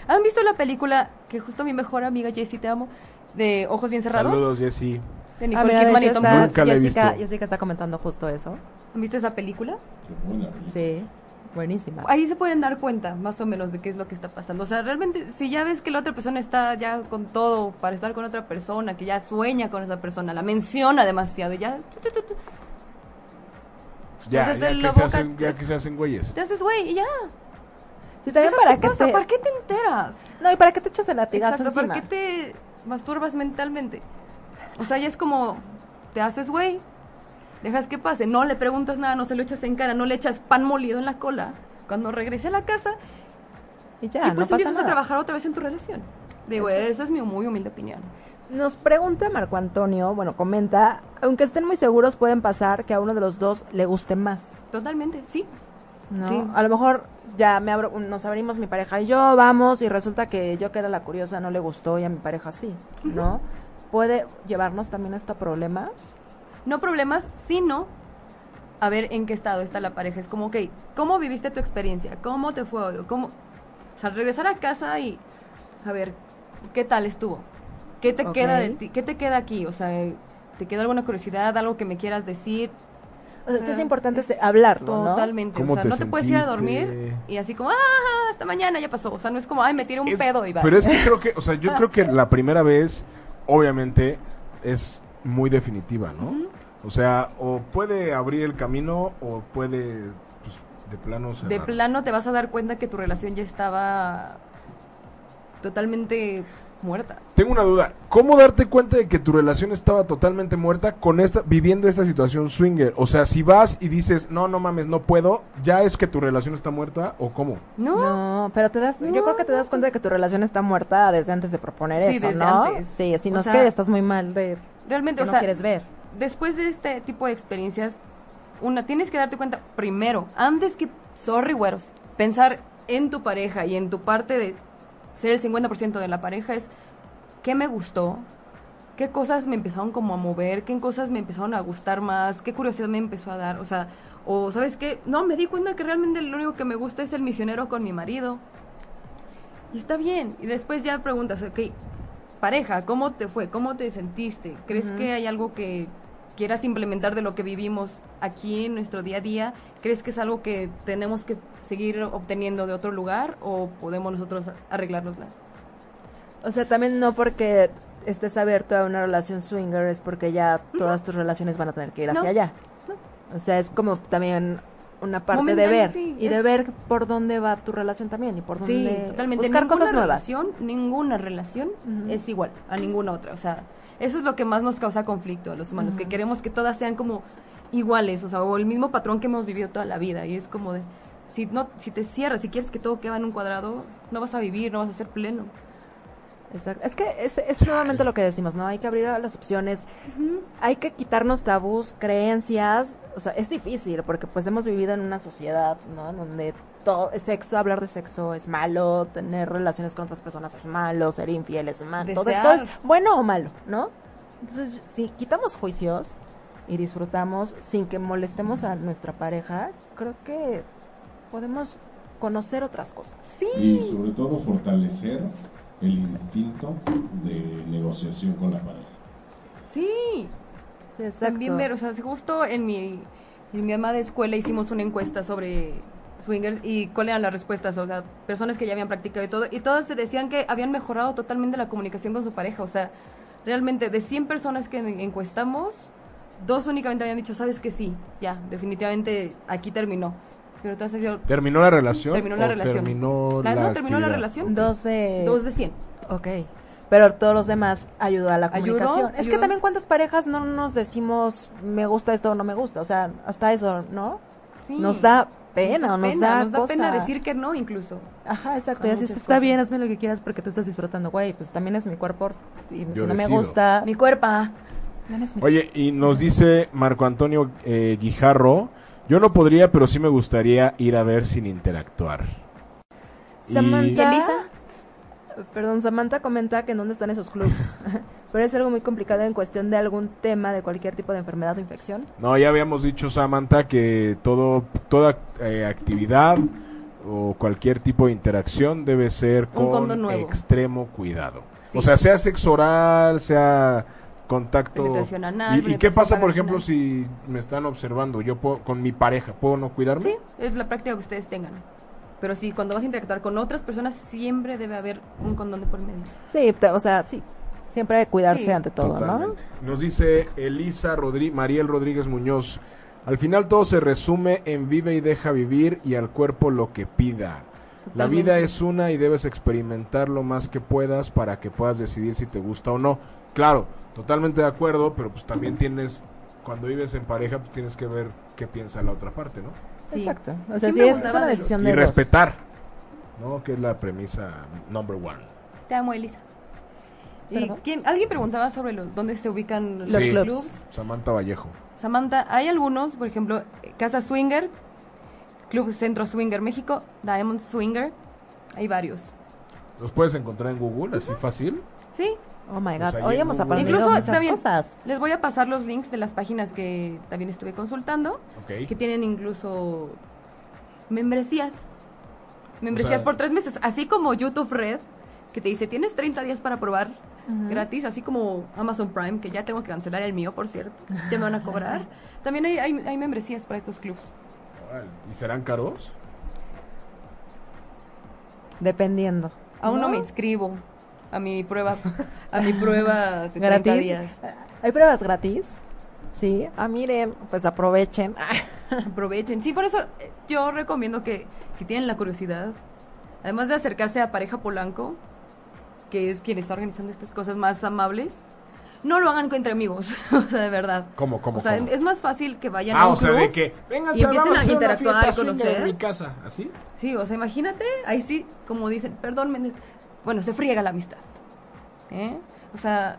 ¿Han visto la película que justo mi mejor amiga Jessie te amo de Ojos bien cerrados? saludos, Jessy. De Ah, Nicole de Kidman y Tom Cruise. Nunca la he Jessica, visto. Jessica está comentando justo eso. ¿Han visto esa película? Qué buena película. Sí, buenísima. Ahí se pueden dar cuenta más o menos de qué es lo que está pasando. O sea, realmente si ya ves que la otra persona está ya con todo para estar con otra persona, que ya sueña con esa persona, la menciona demasiado y ya tu, tu, tu, tu, Ya, ya que, se boca- hacen, ya que se hacen güeyes. te haces güey y ya. También Dejas para pasa, te... ¿Para qué te enteras? No, y para qué te echas el latigazo Exacto, ¿para encima? qué te masturbas mentalmente? O sea, ya es como, te haces güey, dejas que pase, no le preguntas nada, no se lo echas en cara, no le echas pan molido en la cola. Cuando regrese a la casa, Y ya, y pues no pasa empiezas a trabajar otra vez en tu relación. Digo, Exacto. esa es mi muy humilde opinión. Nos pregunta Marco Antonio, bueno, comenta, aunque estén muy seguros, pueden pasar que a uno de los dos le guste más, Totalmente, sí. ¿no? Sí. A lo mejor ya me abro, nos abrimos mi pareja y yo, vamos, y resulta que yo que era la curiosa no le gustó y a mi pareja sí, ¿no? ¿Puede llevarnos también hasta problemas? No problemas, sino a ver en qué estado está la pareja. Es como, ok, ¿cómo viviste tu experiencia? ¿Cómo te fue hoy? ¿Cómo? O sea, regresar a casa y a ver, ¿qué tal estuvo? ¿Qué te queda de ti? ¿Qué te queda aquí? O sea, ¿te queda alguna curiosidad, algo que me quieras decir? O sea, esto sea, es importante se- hablarlo, ¿no? Totalmente. ¿Cómo O sea, te no te puedes ir a dormir y así como, ah, hasta mañana ya pasó. O sea, no es como, ay, me tiré un Es- pedo y va. Pero es que creo que, o sea, yo creo que la primera vez, obviamente, es muy definitiva, ¿no? O sea, o puede abrir el camino o puede, pues, de plano cerrar. de plano te vas a dar cuenta que tu relación ya estaba totalmente muerta. Tengo una duda. ¿Cómo darte cuenta de que tu relación estaba totalmente muerta con esta viviendo esta situación swinger? O sea, si vas y dices, "No, no mames, no puedo", ¿ya es que tu relación está muerta o cómo? ¿No? No, pero te das, yo creo que te das cuenta de que tu relación está muerta desde antes de proponer Sí, eso, desde ¿no? antes. Sí, si O no es que estás muy mal de Realmente, que o no sea, quieres ver. después de este tipo de experiencias, una, tienes que darte cuenta primero, antes que, sorry, güeros, pensar en tu pareja y en tu parte de ser el 50% de la pareja es, ¿qué me gustó? ¿Qué cosas me empezaron como a mover? ¿Qué cosas me empezaron a gustar más? ¿Qué curiosidad me empezó a dar? O sea, o ¿sabes qué? No, me di cuenta que realmente lo único que me gusta es el misionero con mi marido. Y está bien. Y después ya preguntas, ok, pareja, ¿cómo te fue? ¿Cómo te sentiste? ¿Crees que hay algo que quieras implementar de lo que vivimos aquí en nuestro día a día? ¿Crees que es algo que tenemos que seguir obteniendo de otro lugar o podemos nosotros arreglárnosla? O sea, también no porque estés abierto a una relación swinger es porque ya todas tus relaciones van a tener que ir hacia No, allá. O sea, es como también una parte de ver sí, y de ver por dónde va tu relación también y por Sí, dónde totalmente. buscar Ninguna cosas nuevas. Relación, ninguna relación es igual a ninguna otra. O sea, eso es lo que más nos causa conflicto a los humanos, que queremos que todas sean como iguales, o sea, o el mismo patrón que hemos vivido toda la vida. Y es como de, si, no, si te cierras, si quieres que todo quede en un cuadrado, no vas a vivir, no vas a ser pleno. Exacto. Es que es, es nuevamente lo que decimos, ¿no? Hay que abrir las opciones, hay que quitarnos tabús, creencias, o sea, es difícil porque pues hemos vivido en una sociedad, ¿no? Donde todo, sexo, hablar de sexo es malo, tener relaciones con otras personas es malo, ser infiel es malo, todo esto es bueno o malo, ¿no? Entonces, si quitamos juicios y disfrutamos sin que molestemos a nuestra pareja, creo que podemos conocer otras cosas. Y sobre todo fortalecer el instinto de negociación con la pareja. Sí, también ver, o sea, justo en mi, en mi amada escuela hicimos una encuesta sobre swingers y cuáles eran las respuestas, o sea, personas que ya habían practicado y todo, y todas te decían que habían mejorado totalmente la comunicación con su pareja, o sea, realmente de 100 personas que en- encuestamos, dos únicamente habían dicho, sabes que sí, ya, definitivamente aquí terminó. Pero ¿Terminó la relación? Terminó la o relación. Terminó La- la no, terminó la actividad? relación. Dos de... dos de 100. Ok. Pero todos los demás ayudó a la Ayudó, comunicación. Es que ayudó. también cuántas parejas no nos decimos me gusta esto o no me gusta. O sea, hasta eso, ¿no? Sí. Nos da pena o nos pena, da nos da cosa. pena decir que no incluso. Ajá, exacto. Y así muchas está cosas. bien, hazme lo que quieras porque tú estás disfrutando. Güey, pues también es mi cuerpo. Y si Yo no me decido. gusta... Mi cuerpo. Oye, y nos dice Marco Antonio eh, Guijarro, yo no podría, pero sí me gustaría ir a ver sin interactuar. Samantha... ¿Y Elisa? Perdón, Samantha comenta que en dónde están esos clubs. Pero es algo muy complicado en cuestión de algún tema de cualquier tipo de enfermedad o infección. No, ya habíamos dicho, Samantha, que todo, toda eh, actividad o cualquier tipo de interacción debe ser con extremo cuidado. Sí. O sea, sea sexo oral, sea contacto... Anal, ¿Y- ¿Y, qué pasa, por ejemplo, si me están observando? Yo puedo, con mi pareja, ¿puedo no cuidarme? Sí, es la práctica que ustedes tengan. Pero sí, cuando vas a interactuar con otras personas, siempre debe haber un condón de por medio. Sí, te- o sea, sí. Siempre hay que cuidarse Sí, ante todo, ¿no? Nos dice Elisa Rodrí Mariel Rodríguez Muñoz. Al final todo se resume en vive y deja vivir y al cuerpo lo que pida. La vida es una y debes experimentar lo más que puedas para que puedas decidir si te gusta o no. Claro, totalmente de acuerdo, pero pues también tienes, cuando vives en pareja, pues tienes que ver qué piensa la otra parte, ¿no? Sí. Exacto. O sea, ¿Quién sí, es una de decisión Y de dos. respetar, ¿no? Que es la premisa number one. Te amo, Elisa. ¿Y quién, alguien preguntaba sobre los, dónde se ubican los, Sí. clubs. Samantha Vallejo. Samantha, hay algunos, por ejemplo, Casa Swinger, Club Centro Swinger México, Diamond Swinger, hay varios. ¿Los puedes encontrar en Google, así fácil? Sí, Oh my Pues god. ahí Hoy hemos aprendido Incluso muchas también- cosas. les voy a pasar los links de las páginas que también estuve consultando, Ok. que tienen incluso membresías. Membresías sea- por tres meses, así como YouTube Red, que te dice, tienes 30 días para probar gratis, así como Amazon Prime, que ya tengo que cancelar el mío, por cierto, ya me van a cobrar. También hay, hay, hay membresías para estos clubs. ¿Y serán caros? Dependiendo. Aún no, me inscribo a mi prueba, a mi prueba de 30 ¿Gratis? días. ¿Hay pruebas gratis? Sí. Ah, miren, pues aprovechen. Aprovechen. Sí, por eso eh, yo recomiendo que si tienen la curiosidad, además de acercarse a Pareja Polanco, que es quien está organizando estas cosas más amables, no lo hagan entre amigos, o sea, de verdad. ¿Cómo, cómo, o sea, cómo? es más fácil que vayan a Ah, un o sea, club. de que, venga, y empiecen vamos a interactuar, conocer. en mi casa, ¿así? Sí, o sea, imagínate, ahí sí, como dicen, perdón, Méndez, bueno, se friega la amistad. ¿Eh? O sea,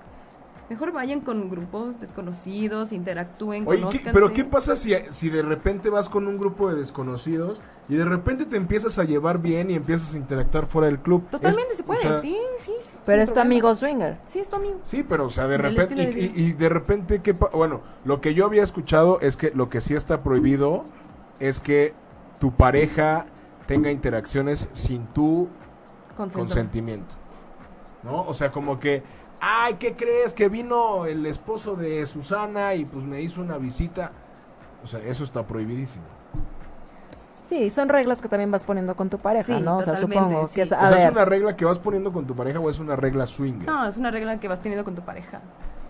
mejor vayan con grupos desconocidos, interactúen, Oye, ¿qué- pero ¿qué pasa si, si de repente vas con un grupo de desconocidos y de repente te empiezas a llevar bien y empiezas a interactuar fuera del club? Totalmente Es- se puede, o sea, sí, sí. sí, Pero es tu problema. amigo swinger. Sí, es tu amigo. Sí, pero o sea, de repente de y, y- y de repente qué pa- bueno, lo que yo había escuchado es que lo que sí está prohibido es que tu pareja tenga interacciones sin tu Consenso. consentimiento. ¿No? O sea, como que, ay, ¿qué crees? Que vino el esposo de Susana y pues me hizo una visita. O sea, eso está prohibidísimo. Sí, son reglas que también vas poniendo con tu pareja, Sí, ¿no? O sea, supongo sí. que es, O a sea, ver, ¿es una regla que vas poniendo con tu pareja o es una regla swinger? No, es una regla que vas teniendo con tu pareja.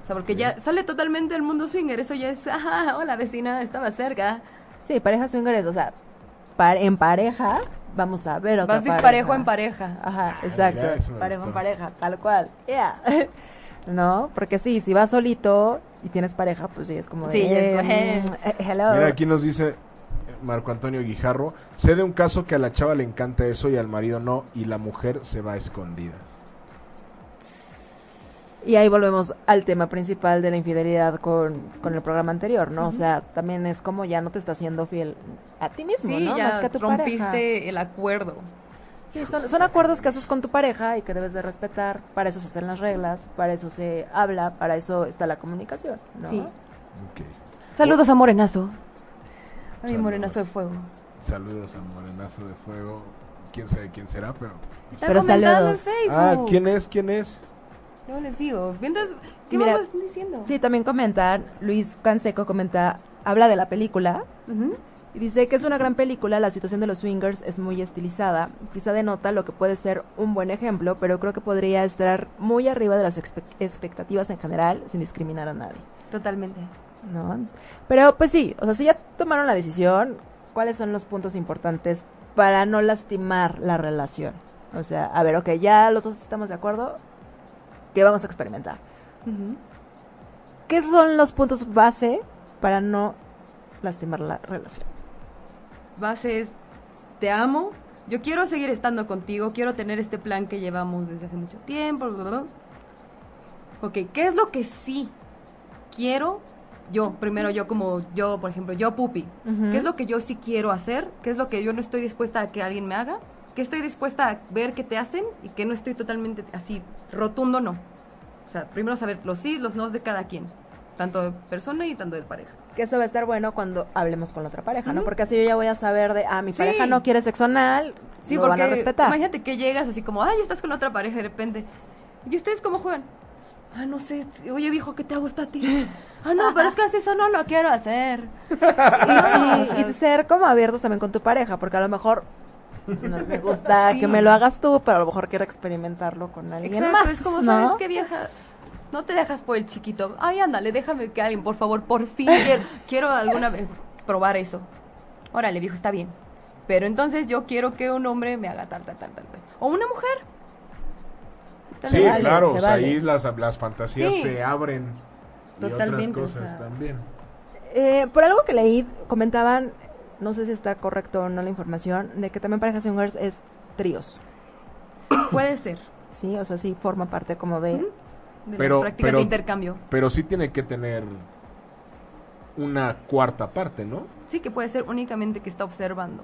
O sea, porque ya sale totalmente el mundo swinger. Eso ya es, ajá, hola vecina, estaba cerca. sí, pareja swinger es, o sea, par- en pareja vamos a ver otra Vas pareja. disparejo en pareja. Ajá, Ah, exacto. mira, parejo en pareja, tal cual. Yeah. ¿No? Porque sí, si vas solito y tienes pareja, pues sí, es como de... Sí, es- eh, mm, eh, hello. Mira, aquí nos dice eh, Marco Antonio Guijarro, sé de un caso que a la chava le encanta eso y al marido no, y la mujer se va a escondidas. Y ahí volvemos al tema principal de la infidelidad con, con el programa anterior, ¿no? O sea, también es como ya no te estás siendo fiel a ti mismo, Sí, ¿no? ya Más que a tu rompiste pareja. el acuerdo. Sí, son, son acuerdos que haces con tu pareja y que debes de respetar. Para eso se hacen las reglas, para eso se habla, para eso está la comunicación, ¿no? Sí. Ok. Saludos a Morenazo. A mi Saludos. Morenazo de fuego. Saludos al morenazo de fuego. Quién sabe quién será, pero. Está Pero comentando en saludos. Facebook. Ah, ¿quién es? ¿Quién es? No les digo. Mientras, ¿qué Mira, vamos diciendo? Sí, también comentan, Luis Canseco comenta, habla de la película y dice que es una gran película, la situación de los swingers es muy estilizada, quizá denota lo que puede ser un buen ejemplo, pero creo que podría estar muy arriba de las expe- expectativas en general sin discriminar a nadie, Totalmente. ¿no? Pero pues sí, o sea, si ya tomaron la decisión, ¿cuáles son los puntos importantes para no lastimar la relación? O sea, a ver, ok, ya los dos estamos de acuerdo, ¿qué vamos a experimentar? ¿Qué son los puntos base para no lastimar la relación? Base es, te amo, yo quiero seguir estando contigo, quiero tener este plan que llevamos desde hace mucho tiempo. bla. Ok, ¿qué es lo que sí quiero yo? Primero yo como yo, por ejemplo, yo pupi. ¿Qué es lo que yo sí quiero hacer? ¿Qué es lo que yo no estoy dispuesta a que alguien me haga? ¿Qué estoy dispuesta a ver que te hacen y que no estoy totalmente así rotundo no? O sea, primero saber los sí, los no de cada quien, tanto de persona y tanto de pareja. Que eso va a estar bueno cuando hablemos con la otra pareja, ¿no? Porque así yo ya voy a saber de, ah, mi Sí. pareja no quiere sexo anal, Sí, lo porque van a respetar. imagínate que llegas así como, ay, estás con otra pareja y de repente, ¿y ustedes cómo juegan? Ah, no sé, oye viejo, ¿qué te gusta a ti? Ah, no, pero es que así eso no lo quiero hacer. Y, sea, y ser como abiertos también con tu pareja, porque a lo mejor no me gusta Sí. que me lo hagas tú, pero a lo mejor quiero experimentarlo con alguien Exacto, más, es como, ¿no? ¿sabes qué vieja? No te dejas por el chiquito. Ay, ándale, déjame que alguien, por favor, por fin, quiero, quiero alguna vez probar eso. Órale, viejo, está bien. Pero entonces yo quiero que un hombre me haga tal, tal, tal, tal. tal. O una mujer. Tal Sí, vale, claro, se o sea, vale. ahí las, las fantasías Sí. se abren. Y Totalmente, otras o cosas sea. también. Eh, por algo que leí, comentaban, no sé si está correcto o no la información, de que también parejas swingers es tríos, Puede ser. ¿sí? O sea, sí forma parte como de... Pero- las prácticas pero- de intercambio. Pero sí tiene que tener una cuarta parte, ¿no? Sí, que puede ser únicamente que está observando.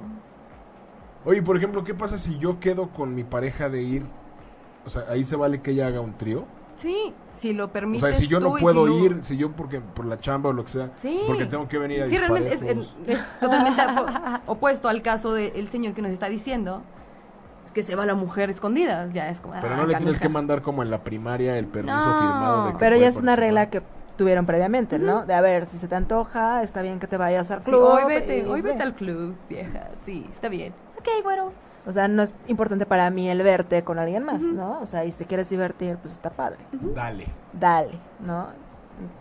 Oye, por ejemplo, ¿qué pasa si yo quedo con mi pareja de ir? O sea, ahí se vale que ella haga un trío. Sí, si lo O permites. sea, si yo no puedo si no- ir, si yo porque por la chamba o lo que sea, Sí. porque tengo que venir a Sí, realmente es, disparejos. es- es totalmente opuesto al caso del señor que nos está diciendo. Es que se va la mujer escondida. Ya es como. Pero ah, no le tienes que mandar como en la primaria el permiso No. firmado de que Pero ya es una regla que tuvieron previamente, ¿no? De a ver, si se te antoja, está bien que te vayas al Sí, club. hoy vete, hoy ve. vete al club, vieja. Sí, está bien. Ok, bueno. O sea, no es importante para mí el verte con alguien más, ¿no? O sea, y si te quieres divertir, pues está padre. Dale. Dale, ¿no?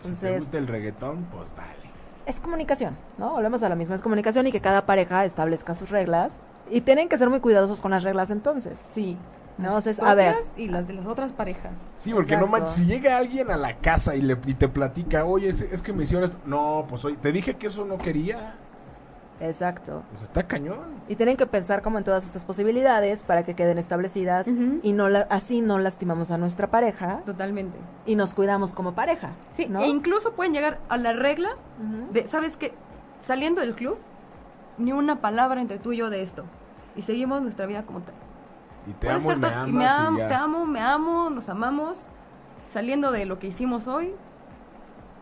Si te Entonces, gusta el reggaetón, pues dale. es comunicación, ¿no? Volvemos a lo mismo, es comunicación y que cada pareja establezca sus reglas. Y tienen que ser muy cuidadosos con las reglas entonces. Sí. No, o sea, es- a ver. Y las de las otras parejas. Sí, porque no Exacto. manches, si llega alguien a la casa y, le, y te platica, oye, es, es que me hicieron esto. No, pues oye, te dije que eso no quería. Exacto. Pues está cañón. Y tienen que pensar como en todas estas posibilidades para que queden establecidas y no la- así no lastimamos a nuestra pareja Totalmente. y nos cuidamos como pareja. Sí, ¿no? e incluso pueden llegar a la regla de, ¿sabes qué? Saliendo del club, ni una palabra entre tú y yo de esto. Y seguimos nuestra vida como tal. Y te amo me amas y me am- y ya. te amo, me amo, nos amamos. Saliendo de lo que hicimos hoy,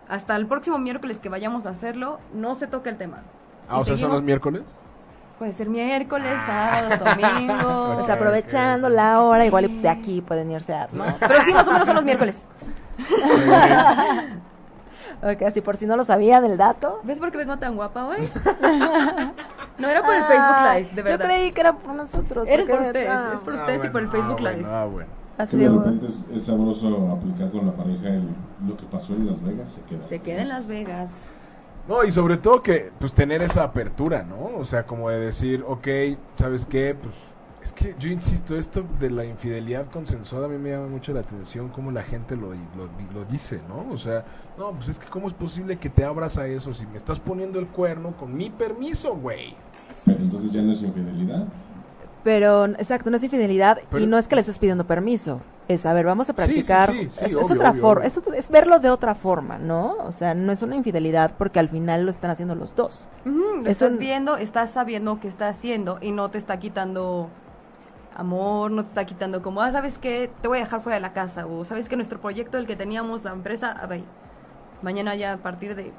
hasta el próximo miércoles que vayamos a hacerlo, no se toca el tema. Ah, Y o sea, son los miércoles. Puede ser miércoles, sábado, domingo. Pues aprovechando la hora, igual y de aquí pueden irse a, ¿no? Pero sí, más o menos son los miércoles. Ok, así por si no lo sabían el dato. ¿Ves por qué vengo tan guapa hoy? No era por el Ah, Facebook Live, de Yo verdad. creí que era por nosotros. Eres porque- por ustedes, ah, es por Ah, ustedes y bueno, por el Facebook ah, Live. bueno, ah, bueno. así de- repente es, es sabroso aplicar con la pareja el- lo que pasó en Las Vegas se queda. Se queda en Las Vegas. No, y sobre todo que, pues, tener esa apertura, ¿no? O sea, como de decir, ok, ¿sabes qué? Pues, es que yo insisto, esto de la infidelidad consensuada a mí me llama mucho la atención cómo la gente lo, lo, lo dice, ¿no? O sea, no, pues es que ¿cómo es posible que te abras a eso si me estás poniendo el cuerno con mi permiso, güey? Pero entonces ya no es infidelidad. Pero, exacto, no es infidelidad Pero- y no es que le estés pidiendo permiso. Es, a ver, vamos a practicar. sí, sí, es, es obvio, otra forma, es, es verlo de otra forma, ¿no? O sea, no es una infidelidad porque al final lo están haciendo los dos. Lo estás viendo, estás sabiendo qué está haciendo y no te está quitando amor, no te está quitando como, ah, ¿sabes qué? Te voy a dejar fuera de la casa o ¿sabes que Nuestro proyecto, el que teníamos, la empresa, a ver, mañana ya a partir de,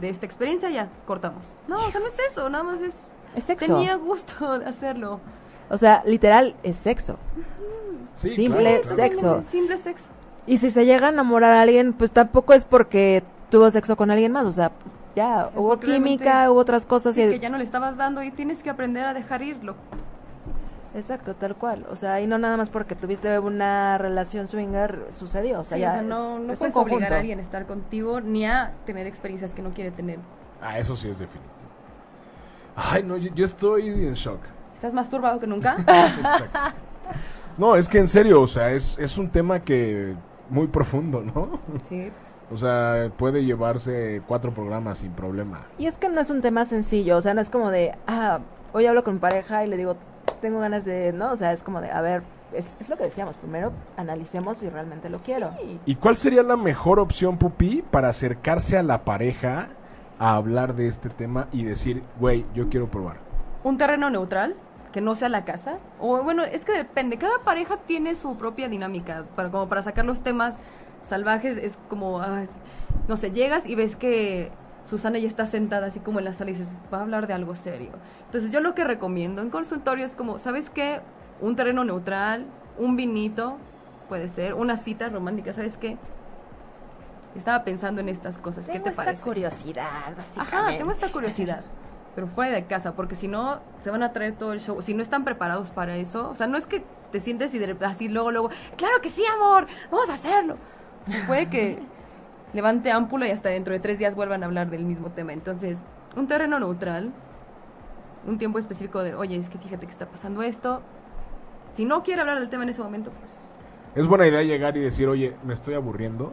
de esta experiencia ya cortamos. No, o sea, no es eso, nada más es... Es sexo. Tenía gusto de hacerlo. O sea, literal, es sexo. Sí, Simple claro, claro. sexo. Simple sexo. Y si se llega a enamorar a alguien, pues tampoco es porque tuvo sexo con alguien más. O sea, ya Es hubo química, hubo otras cosas. Sí, y que ya no le estabas dando y tienes que aprender a dejar irlo. Exacto, tal cual. O sea, y no nada más porque tuviste una relación swinger sucedió. O sea, Sí, ya o sea, no, es- no es puedes un obligar a alguien a estar contigo ni a tener experiencias que no quiere tener. Ah, eso sí es definitivo. Ay, no, yo, yo estoy en shock. ¿Estás más turbado que nunca? Exacto. No, es que en serio, o sea, es, es un tema que muy profundo, ¿no? sí. O sea, puede llevarse cuatro programas sin problema. Y es que no es un tema sencillo. O sea, no es como de, ah, hoy hablo con mi pareja y le digo, tengo ganas de, ¿no? O sea, es como de, a ver, es, es lo que decíamos. Primero analicemos si realmente lo quiero. ¿Y cuál sería la mejor opción, Pupi, para acercarse a la pareja a hablar de este tema y decir, güey, yo quiero probar? Un terreno neutral, que no sea la casa. O bueno, es que depende. Cada pareja tiene su propia dinámica. Para, como para sacar los temas salvajes, es como, ah, no sé, llegas y ves que Susana ya está sentada así como en la sala y dices, va a hablar de algo serio. Entonces yo lo que recomiendo en consultorio es como, ¿sabes qué? Un terreno neutral, un vinito, puede ser, una cita romántica, ¿sabes qué? Estaba pensando en estas cosas, ¿qué te esta parece? curiosidad, básicamente. Ajá, tengo esta curiosidad. Pero fuera de casa, porque si no, se van a traer todo el show. Si no están preparados para eso, o sea, no es que te sientes y de así luego, luego, claro que sí, amor, vamos a hacerlo. O sea, puede que levante ámpula y hasta dentro de tres días vuelvan a hablar del mismo tema. Entonces, un terreno neutral, un tiempo específico de, oye, es que fíjate que está pasando esto. Si no quiere hablar del tema en ese momento, pues ¿Es buena idea llegar y decir, oye, me estoy aburriendo?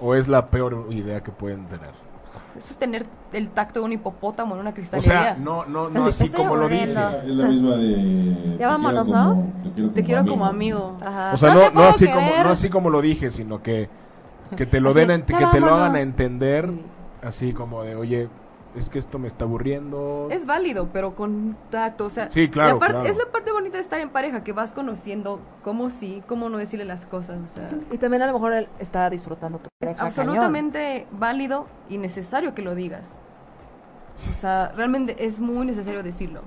¿O es la peor idea que pueden tener? Eso es tener el tacto de un hipopótamo en una O cristalería. sea, no, no, no Así, como lo dije. Es la misma de. Ya vámonos, ¿no? Te quiero como, Te quiero como amigo. Ajá. O sea, No no, así como, no así como lo dije, sino que, que te lo Así, den, que te lo hagan a entender, Sí. así como de, oye, es que esto me está aburriendo. Es válido, pero con tacto, o sea, Sí, claro, la parte- claro. es la parte bonita de estar en pareja, que vas conociendo cómo sí, cómo no decirle las cosas, o sea, Y también a lo mejor él está disfrutando tu es pareja. absolutamente válido y necesario que lo digas. O sea, realmente es muy necesario decirlo.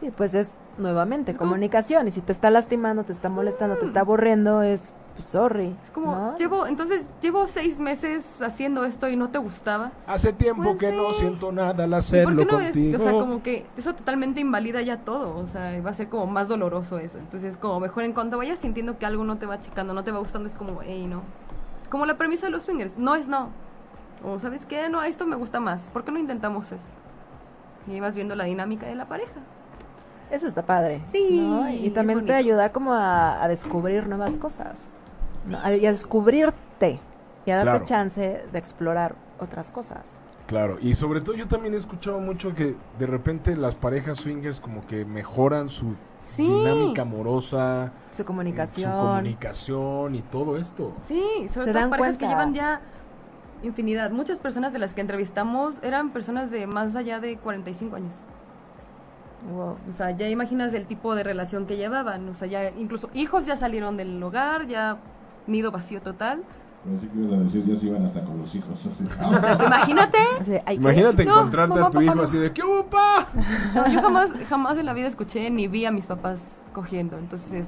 Sí, pues es nuevamente comunicación. Y si te está lastimando, te está molestando, te está aburriendo, es pues, sorry. Es como, ¿no? llevo, entonces, llevo seis meses haciendo esto y no te gustaba. Hace tiempo Pues que no siento nada al ¿Y ¿Por hacerlo qué no es- contigo. O sea, como que eso totalmente invalida ya todo. O sea, va a ser como más doloroso eso. Entonces, como mejor en cuanto vayas sintiendo que algo no te va checando, no te va gustando, es como, hey, no. Como la premisa de los swingers, no es no. O, ¿sabes qué? No, esto me gusta más. ¿Por qué no intentamos esto? Y ahí vas viendo la dinámica de la pareja. Eso está padre. Sí, ¿no? Y es también te ayuda como a, a descubrir nuevas cosas. Y a descubrirte. Y a darte Claro. chance de explorar otras cosas. Claro, y sobre todo yo también he escuchado mucho que de repente las parejas swingers como que mejoran su Sí. dinámica amorosa, Su eh, comunicación. su comunicación y todo esto. Sí, sobre Se todo dan parejas que llevan ya infinidad. Muchas personas de las que entrevistamos eran personas de más allá de 45 años. Wow. O sea, ya imaginas el tipo de relación que llevaban. O sea, ya incluso hijos ya salieron del hogar, ya nido vacío total. Pensé que ibas a decir, ya se iban hasta con los hijos. Así. O sea, que imagínate. Así, hay que- Imagínate No, encontrarte mamá, a tu papá, hijo no. así de ¿qué hubo, pa? No, yo jamás, jamás en la vida escuché ni vi a mis papás cogiendo. Entonces,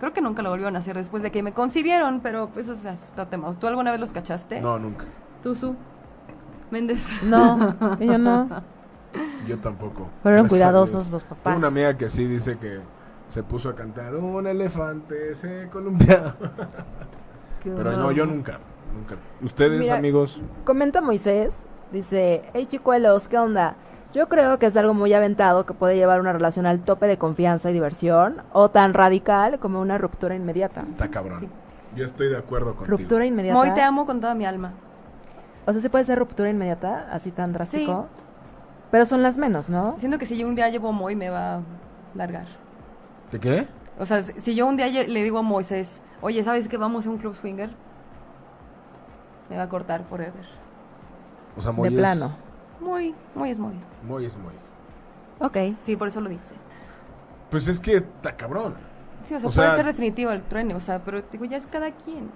creo que nunca lo volvieron a hacer después de que me concibieron, pero pues, eso es otro tema. ¿Tú alguna vez los cachaste? No, nunca. ¿Tú, Su? Méndez. No, yo no. Yo tampoco. Fueron Gracias a cuidadosos Dios. los papás. Tengo una amiga que sí dice que se puso a cantar un elefante se columpiaba. Pero no, yo nunca, nunca. Ustedes, Mira, amigos, Comenta Moisés, dice, hey chicuelos, ¿qué onda? Yo creo que es algo muy aventado que puede llevar una relación al tope de confianza y diversión, o tan radical como una ruptura inmediata. está cabrón. Sí. Yo estoy de acuerdo contigo. Ruptura inmediata. Moy, te amo con toda mi alma. O sea, sí puede ser ruptura inmediata, así tan drástico. Pero son las menos, ¿no? Siento que si yo un día llevo Moy me va a largar. ¿De qué? O sea, si- yo un día le digo a Moisés, oye, ¿sabes que vamos a un club swinger? Me va a cortar forever. O sea, muy De es- plano. Muy, muy es muy. Muy es muy. Ok. Sí, por eso lo dice. Pues es que está cabrón. Sí, o sea, O puede sea- ser definitivo el truene, o sea, pero digo, ya es cada quien.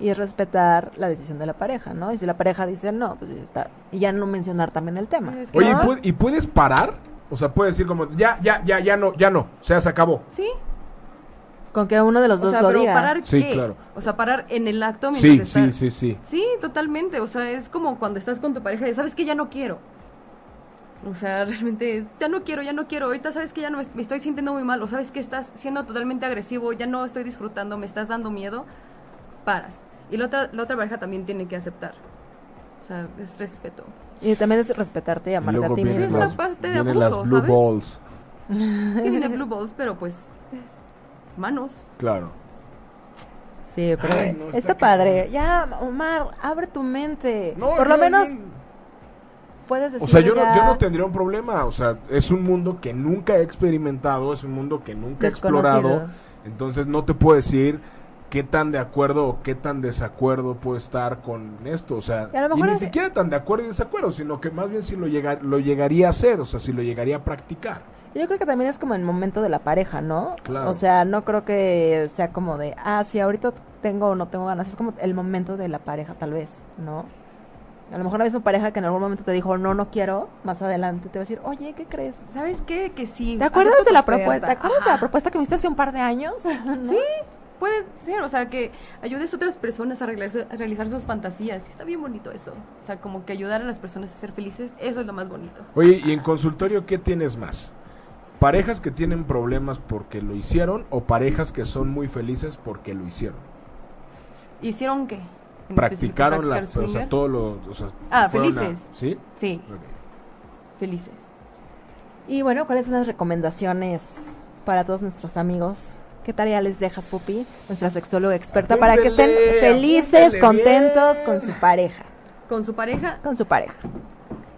Y es respetar la decisión de la pareja, ¿no? Y si la pareja dice no, pues está. Y ya no mencionar también el tema. Sí, es que- Oye, ¿y, ¿no? pu- y puedes parar? O sea, puedes decir como, ya, ya, ya, ya no, ya no. O sea, se acabó. Sí, Con que uno de los o dos sea, lo pero diga. parar Sí, qué? claro. O sea, parar en el acto mientras Sí, sí, sí, sí. Sí, totalmente. O sea, es como cuando estás con tu pareja y sabes que ya no quiero. O sea, realmente es, ya no quiero, ya no quiero. Ahorita sabes que ya no me, me estoy sintiendo muy mal. O sabes que estás siendo totalmente agresivo, ya no estoy disfrutando, me estás dando miedo. Paras. Y la otra, la otra pareja también tiene que aceptar. O sea, es respeto. Y también es respetarte y Y amarte a ti Sí, es mismo. una parte de abuso, las blue ¿sabes? balls. Sí, viene Blue Balls, pero pues. Manos. Claro. Sí, pero Ay, no, está, está padre. Ya, Omar, abre tu mente. No, Por lo menos yo- puedes decir O sea, yo no, yo no tendría un problema. O sea, es un mundo que nunca he experimentado, es un mundo que nunca he explorado. Entonces no te puedo decir qué tan de acuerdo o qué tan desacuerdo puedo estar con esto. O sea, Y a lo y mejor ni es- siquiera tan de acuerdo y desacuerdo, sino que más bien si lo, llega, lo llegaría a hacer, o sea, si lo llegaría a practicar. Yo creo que también es como el momento de la pareja, ¿no? Claro. O sea, no creo que sea como de, ah, sí, ahorita tengo o no tengo ganas. Es como el momento de la pareja, tal vez, ¿no? A lo mejor la misma pareja que en algún momento te dijo, no, no quiero, más adelante te va a decir, oye, ¿qué crees? ¿Sabes qué? Que sí. ¿Te acuerdas de la propuesta? ¿Te acuerdas de la propuesta que me hiciste hace un par de años? ¿No? Sí, puede ser, o sea, que ayudes a otras personas a, realizar, a realizar sus fantasías. Está bien bonito eso. O sea, como que ayudar a las personas a ser felices, eso es lo más bonito. Oye, ¿y en consultorio qué tienes más? ¿Parejas que tienen problemas porque lo hicieron o parejas que son muy felices porque lo hicieron? ¿Hicieron qué? Practicaron la, o sea, todo lo, o sea, Ah, a- felices. ¿Sí? Sí, felices. Y bueno, ¿cuáles son las recomendaciones para todos nuestros amigos? ¿Qué tarea les dejas, Pupi, nuestra sexóloga experta, para que estén felices, contentos bien. con su pareja? Con su pareja, Con su pareja.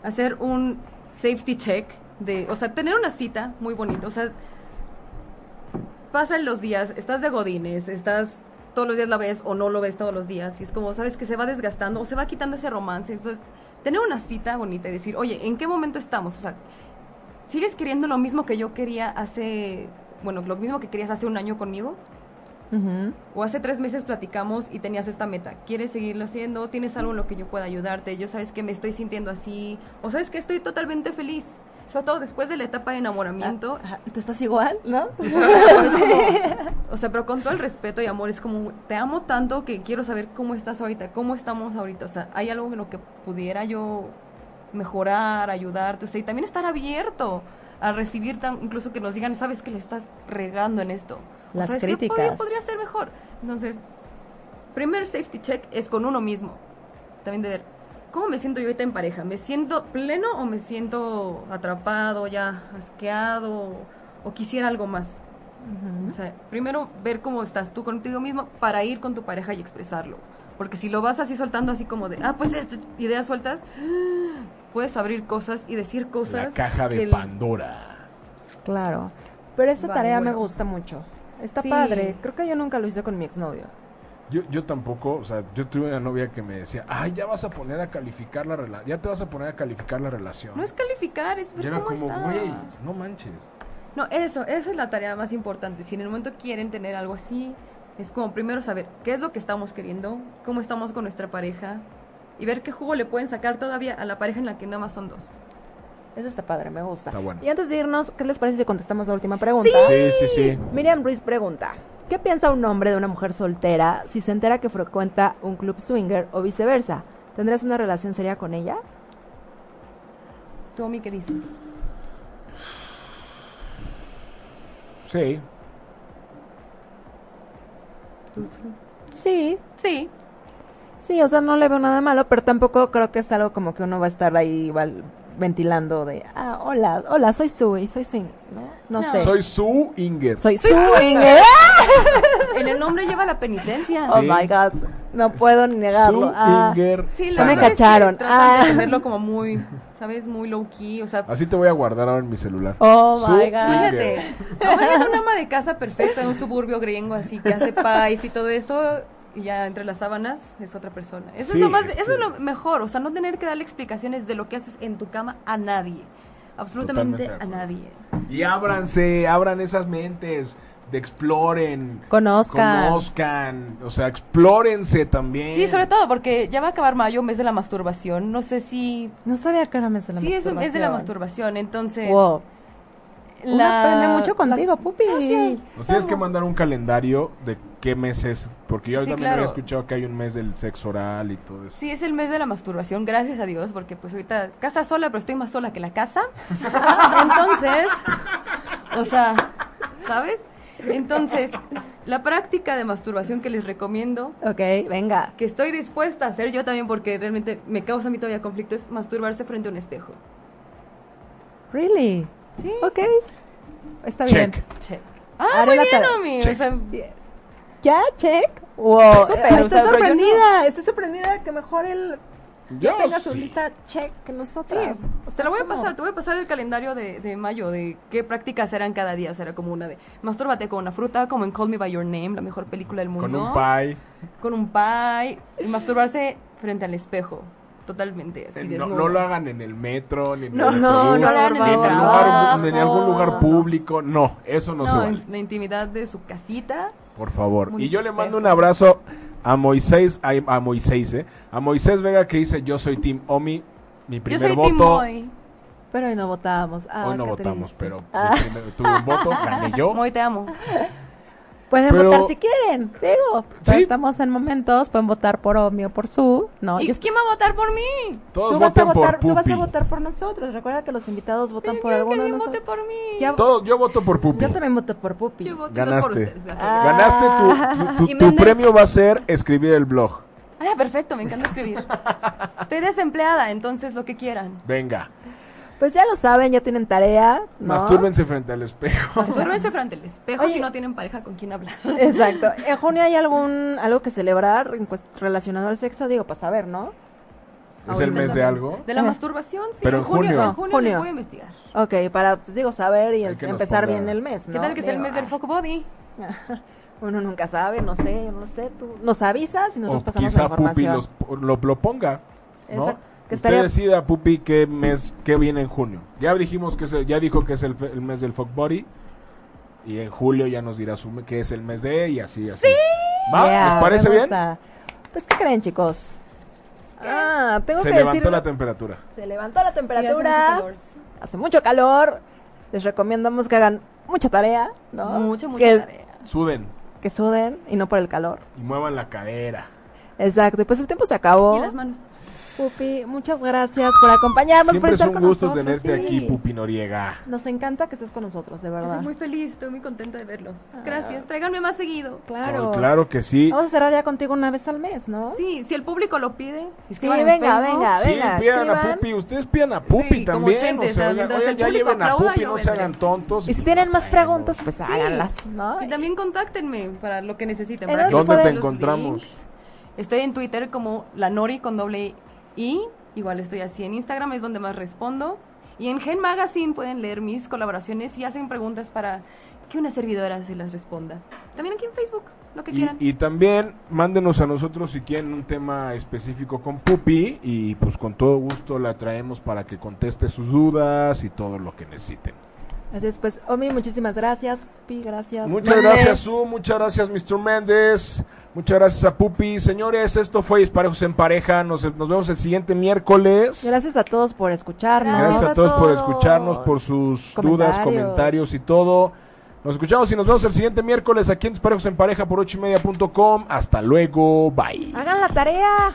hacer un safety check de, o sea, tener una cita muy bonita, o sea, pasan los días, estás de godines, estás todos los días la ves o no lo ves todos los días y es como sabes que se va desgastando o se va quitando ese romance, entonces tener una cita bonita y decir, "Oye, ¿en qué momento estamos?" O sea, ¿sigues queriendo lo mismo que yo quería hace, bueno, lo mismo que querías hace un año conmigo? Ujú. O hace tres meses platicamos y tenías esta meta. ¿Quieres seguirlo haciendo? ¿Tienes algo en lo que yo pueda ayudarte? Yo sabes que me estoy sintiendo así. O sabes que estoy totalmente feliz. Sobre todo después de la etapa de enamoramiento. Ajá, ¿Tú estás igual, no? O sea, pero con todo el respeto y amor, es como, te amo tanto que quiero saber cómo estás ahorita, cómo estamos ahorita. O sea, hay algo en lo que pudiera yo mejorar, ayudarte. O sea, y también estar abierto a recibir tan, incluso que nos digan, sabes que le estás regando en esto. O Las sea, es que críticas. podría, podría ser mejor. Entonces, primer safety check es con uno mismo. También de ver, ¿cómo me siento yo ahorita en pareja? ¿Me siento pleno o me siento atrapado, ya asqueado o quisiera algo más? O sea, primero ver cómo estás tú contigo mismo para ir con tu pareja y expresarlo. Porque si lo vas así soltando así como de, ah, pues esto, ideas sueltas, puedes abrir cosas y decir cosas. La caja de el- Pandora. Claro. Pero esta Vale, tarea me gusta mucho. Está Sí. padre. Creo que yo nunca lo hice con mi exnovio. Yo, yo tampoco, o sea, yo tuve una novia que me decía, ay, ya vas a poner a calificar la relación, ya te vas a poner a calificar la relación. No es calificar, es ver era cómo como, está. güey, no manches. No, eso, esa es la tarea más importante. Si en el momento quieren tener algo así, es como primero saber qué es lo que estamos queriendo, cómo estamos con nuestra pareja y ver qué jugo le pueden sacar todavía a la pareja en la que nada más son dos. Eso está padre, me gusta. Está bueno. Y antes de irnos, ¿qué les parece si contestamos la última pregunta? Sí, sí, sí. Miriam Ruiz pregunta, ¿qué piensa un hombre de una mujer soltera si se entera que frecuenta un club swinger o viceversa? ¿Tendrás una relación seria con ella? ¿Tú, Omi, qué dices? Sí. Sí, Sí. Sí, o sea, no le veo nada malo, pero tampoco creo que es algo como que uno va a estar ahí igual ventilando de, ah, hola, hola, soy Sue, soy swing, ¿no? No, No. sé. Soy Sue Inger. soy Soy swinger. En el nombre lleva la penitencia. Oh my god. No puedo ni negarlo. Ah, Swinger Sí, la me es que cacharon. tratan Ah. de tenerlo como muy, ¿sabes? Muy low key, o sea, Así te voy a guardar ahora en mi celular. Oh, my. God. Imagínate una ama de casa perfecta en un suburbio gringo así que hace pies y todo eso y ya entre las sábanas es otra persona. Eso Sí, es lo más, es eso que- es lo mejor, o sea, no tener que darle explicaciones de lo que haces en tu cama a nadie. Absolutamente a nadie. Y ábranse, abran esas mentes, de exploren. Conozcan. Conozcan, o sea, explórense también. Sí, sobre todo porque ya va a acabar mayo, mes de la masturbación. No sé si No sabía que era mes de la Sí, es un mes de la masturbación. masturbación, entonces Wow. La- aprende mucho contigo, Pupi. Gracias. Nos tienes que mandar un calendario de qué meses, porque yo Sí, también claro. había escuchado que hay un mes del sexo oral y todo eso. Sí, es el mes de la masturbación, gracias a Dios, porque pues ahorita casa sola, pero estoy más sola que la casa. Entonces, o sea, ¿sabes? Entonces, la práctica de masturbación que les recomiendo, Ok, venga. que estoy dispuesta a hacer yo también porque realmente me causa a mí todavía conflicto, es masturbarse frente a un espejo. Really? Sí. Ok. Está Check. bien. Check. Ah, Haré muy la bien. Omi. O sea, ¿Ya? Check. Wow. Súper, estoy o sea, sorprendida. Estoy sorprendida que mejor él Yo tenga su lista check que nosotras. Sí, O sea, te lo voy a ¿cómo? pasar, te voy a pasar el calendario de, de mayo de qué prácticas serán cada día. Será como una de mastúrbate con una fruta, como en Call Me By Your Name, la mejor película del mundo. Con un pie. Con un pie. Y masturbarse frente al espejo. Totalmente, así Eh, No, no lo hagan en el metro, ni en No, el no, autobús, no lo hagan ni en el en, el trabajo. lugar, en algún lugar público. No, eso no, se No, vale. en la intimidad de su casita. Por favor. Muy Y yo le mando un abrazo a Moisés, a, a Moisés, ¿eh? A Moisés Vega que dice, yo soy Team Omi, mi Yo primer soy voto. Team Moy. Pero hoy no votamos. Ah, Hoy no votamos, triste. pero Ah. mi primer- voto, gané yo. Moy, te amo. Pueden Pero- votar si quieren, digo. Sí. Estamos en momentos, pueden votar por Omi o por Su. No, ¿Y yo- quién va a votar por mí? Todos tú, vas a votar, por tú vas Pupi. a votar por nosotros. Recuerda que los invitados votan Yo por quiero que alguno de alguien vote nosotros. por mí. Ya- Todo- yo voto por Pupi. Yo también voto por Pupi. Yo voto Ganaste. por ustedes. Ah. Ganaste tu, tu, tu- tu premio va a ser escribir el blog. Ah, perfecto, me encanta escribir. Estoy desempleada, entonces lo que quieran. Venga, Pues ya lo saben, ya tienen tarea. ¿no? mastúrbense frente al espejo. Mastúrbense frente al espejo Oye. si no tienen pareja con quien hablar. Exacto. ¿En junio hay algún algo que celebrar relacionado al sexo? Digo, para saber, ¿no? ¿Es el mes de algo? De la Eh. masturbación, sí. Pero en junio. En junio, Junio. les voy a investigar. Ok, para, pues digo, saber y empezar ponga- bien el mes, ¿no? ¿Qué tal que es el Digo, mes del fuck body? Uno nunca sabe, no sé, yo no sé. Tú nos avisas y nosotros O pasamos la quizá Pupi información. los- lo, lo ponga. ¿no? Exacto. Que Usted decida, Pupi, qué mes, qué viene en junio. Ya dijimos que es el- ya dijo que es el, mes del fuck body. Y en julio ya nos dirá su, que es el mes de y así, así. ¿Va? Yeah, ¿Les parece bien? Pues, ¿qué creen, chicos? Ah, tengo Se que levantó decir... la temperatura. Se levantó la Sí, hace mucho temperatura. calor. hace mucho calor. Les recomendamos que hagan mucha tarea, ¿no? Mucha, mucha que, tarea. Suden Que suden y no por el calor. y muevan la cadera. Exacto. Y pues el tiempo se acabó. Y las manos. Pupi, muchas gracias por acompañarnos, Siempre por es un con gusto nosotros, tenerte sí. aquí, Pupi Noriega. Nos encanta que estés con nosotros, de Yo verdad. soy muy feliz, estoy muy contenta de verlos. Ah. Gracias, tráiganme más seguido. Claro. Oh, claro que sí. Vamos a cerrar ya contigo una vez al mes, ¿no? Sí, si el público lo pide, Sí, venga, Facebook. venga, Sí, venga. pidan a. Pupi, ustedes pidan a Pupi Sí, como también. ochentes, o sea, o sea, oigan, mientras oigan, el ya público lleven a aplauda, Pupi, yo no se hagan tontos. Y si tienen más preguntas, pues Sí. háganlas, ¿no? Y también contáctenme para lo que necesiten. ¿En para que dónde les ¿Dónde pueden- te encontramos? Estoy en Twitter como la Nori con doble I. Igual estoy así en Instagram, es donde más respondo. Y en Gen Magazine pueden leer mis colaboraciones y hacen preguntas para que una servidora se las responda. También aquí en Facebook, lo que Y, quieran. y también mándenos a nosotros si quieren un tema específico con Pupi y pues con todo gusto la traemos para que conteste sus dudas y todo lo que necesiten. Así es, pues, Omi, muchísimas gracias. Pi, gracias. Muchas Méndez. gracias, Su. Muchas gracias, Mr. Méndez. Muchas gracias a Pupi. Señores, esto fue Disparejos en Pareja. Nos, nos vemos el siguiente miércoles. Gracias a todos por escucharnos. Gracias a Gracias a todos por escucharnos, por sus dudas, Comentarios. y todo. Nos escuchamos y nos vemos el siguiente miércoles aquí en Disparejos en Pareja por ocho y media.com. Hasta luego. Bye. Hagan la tarea.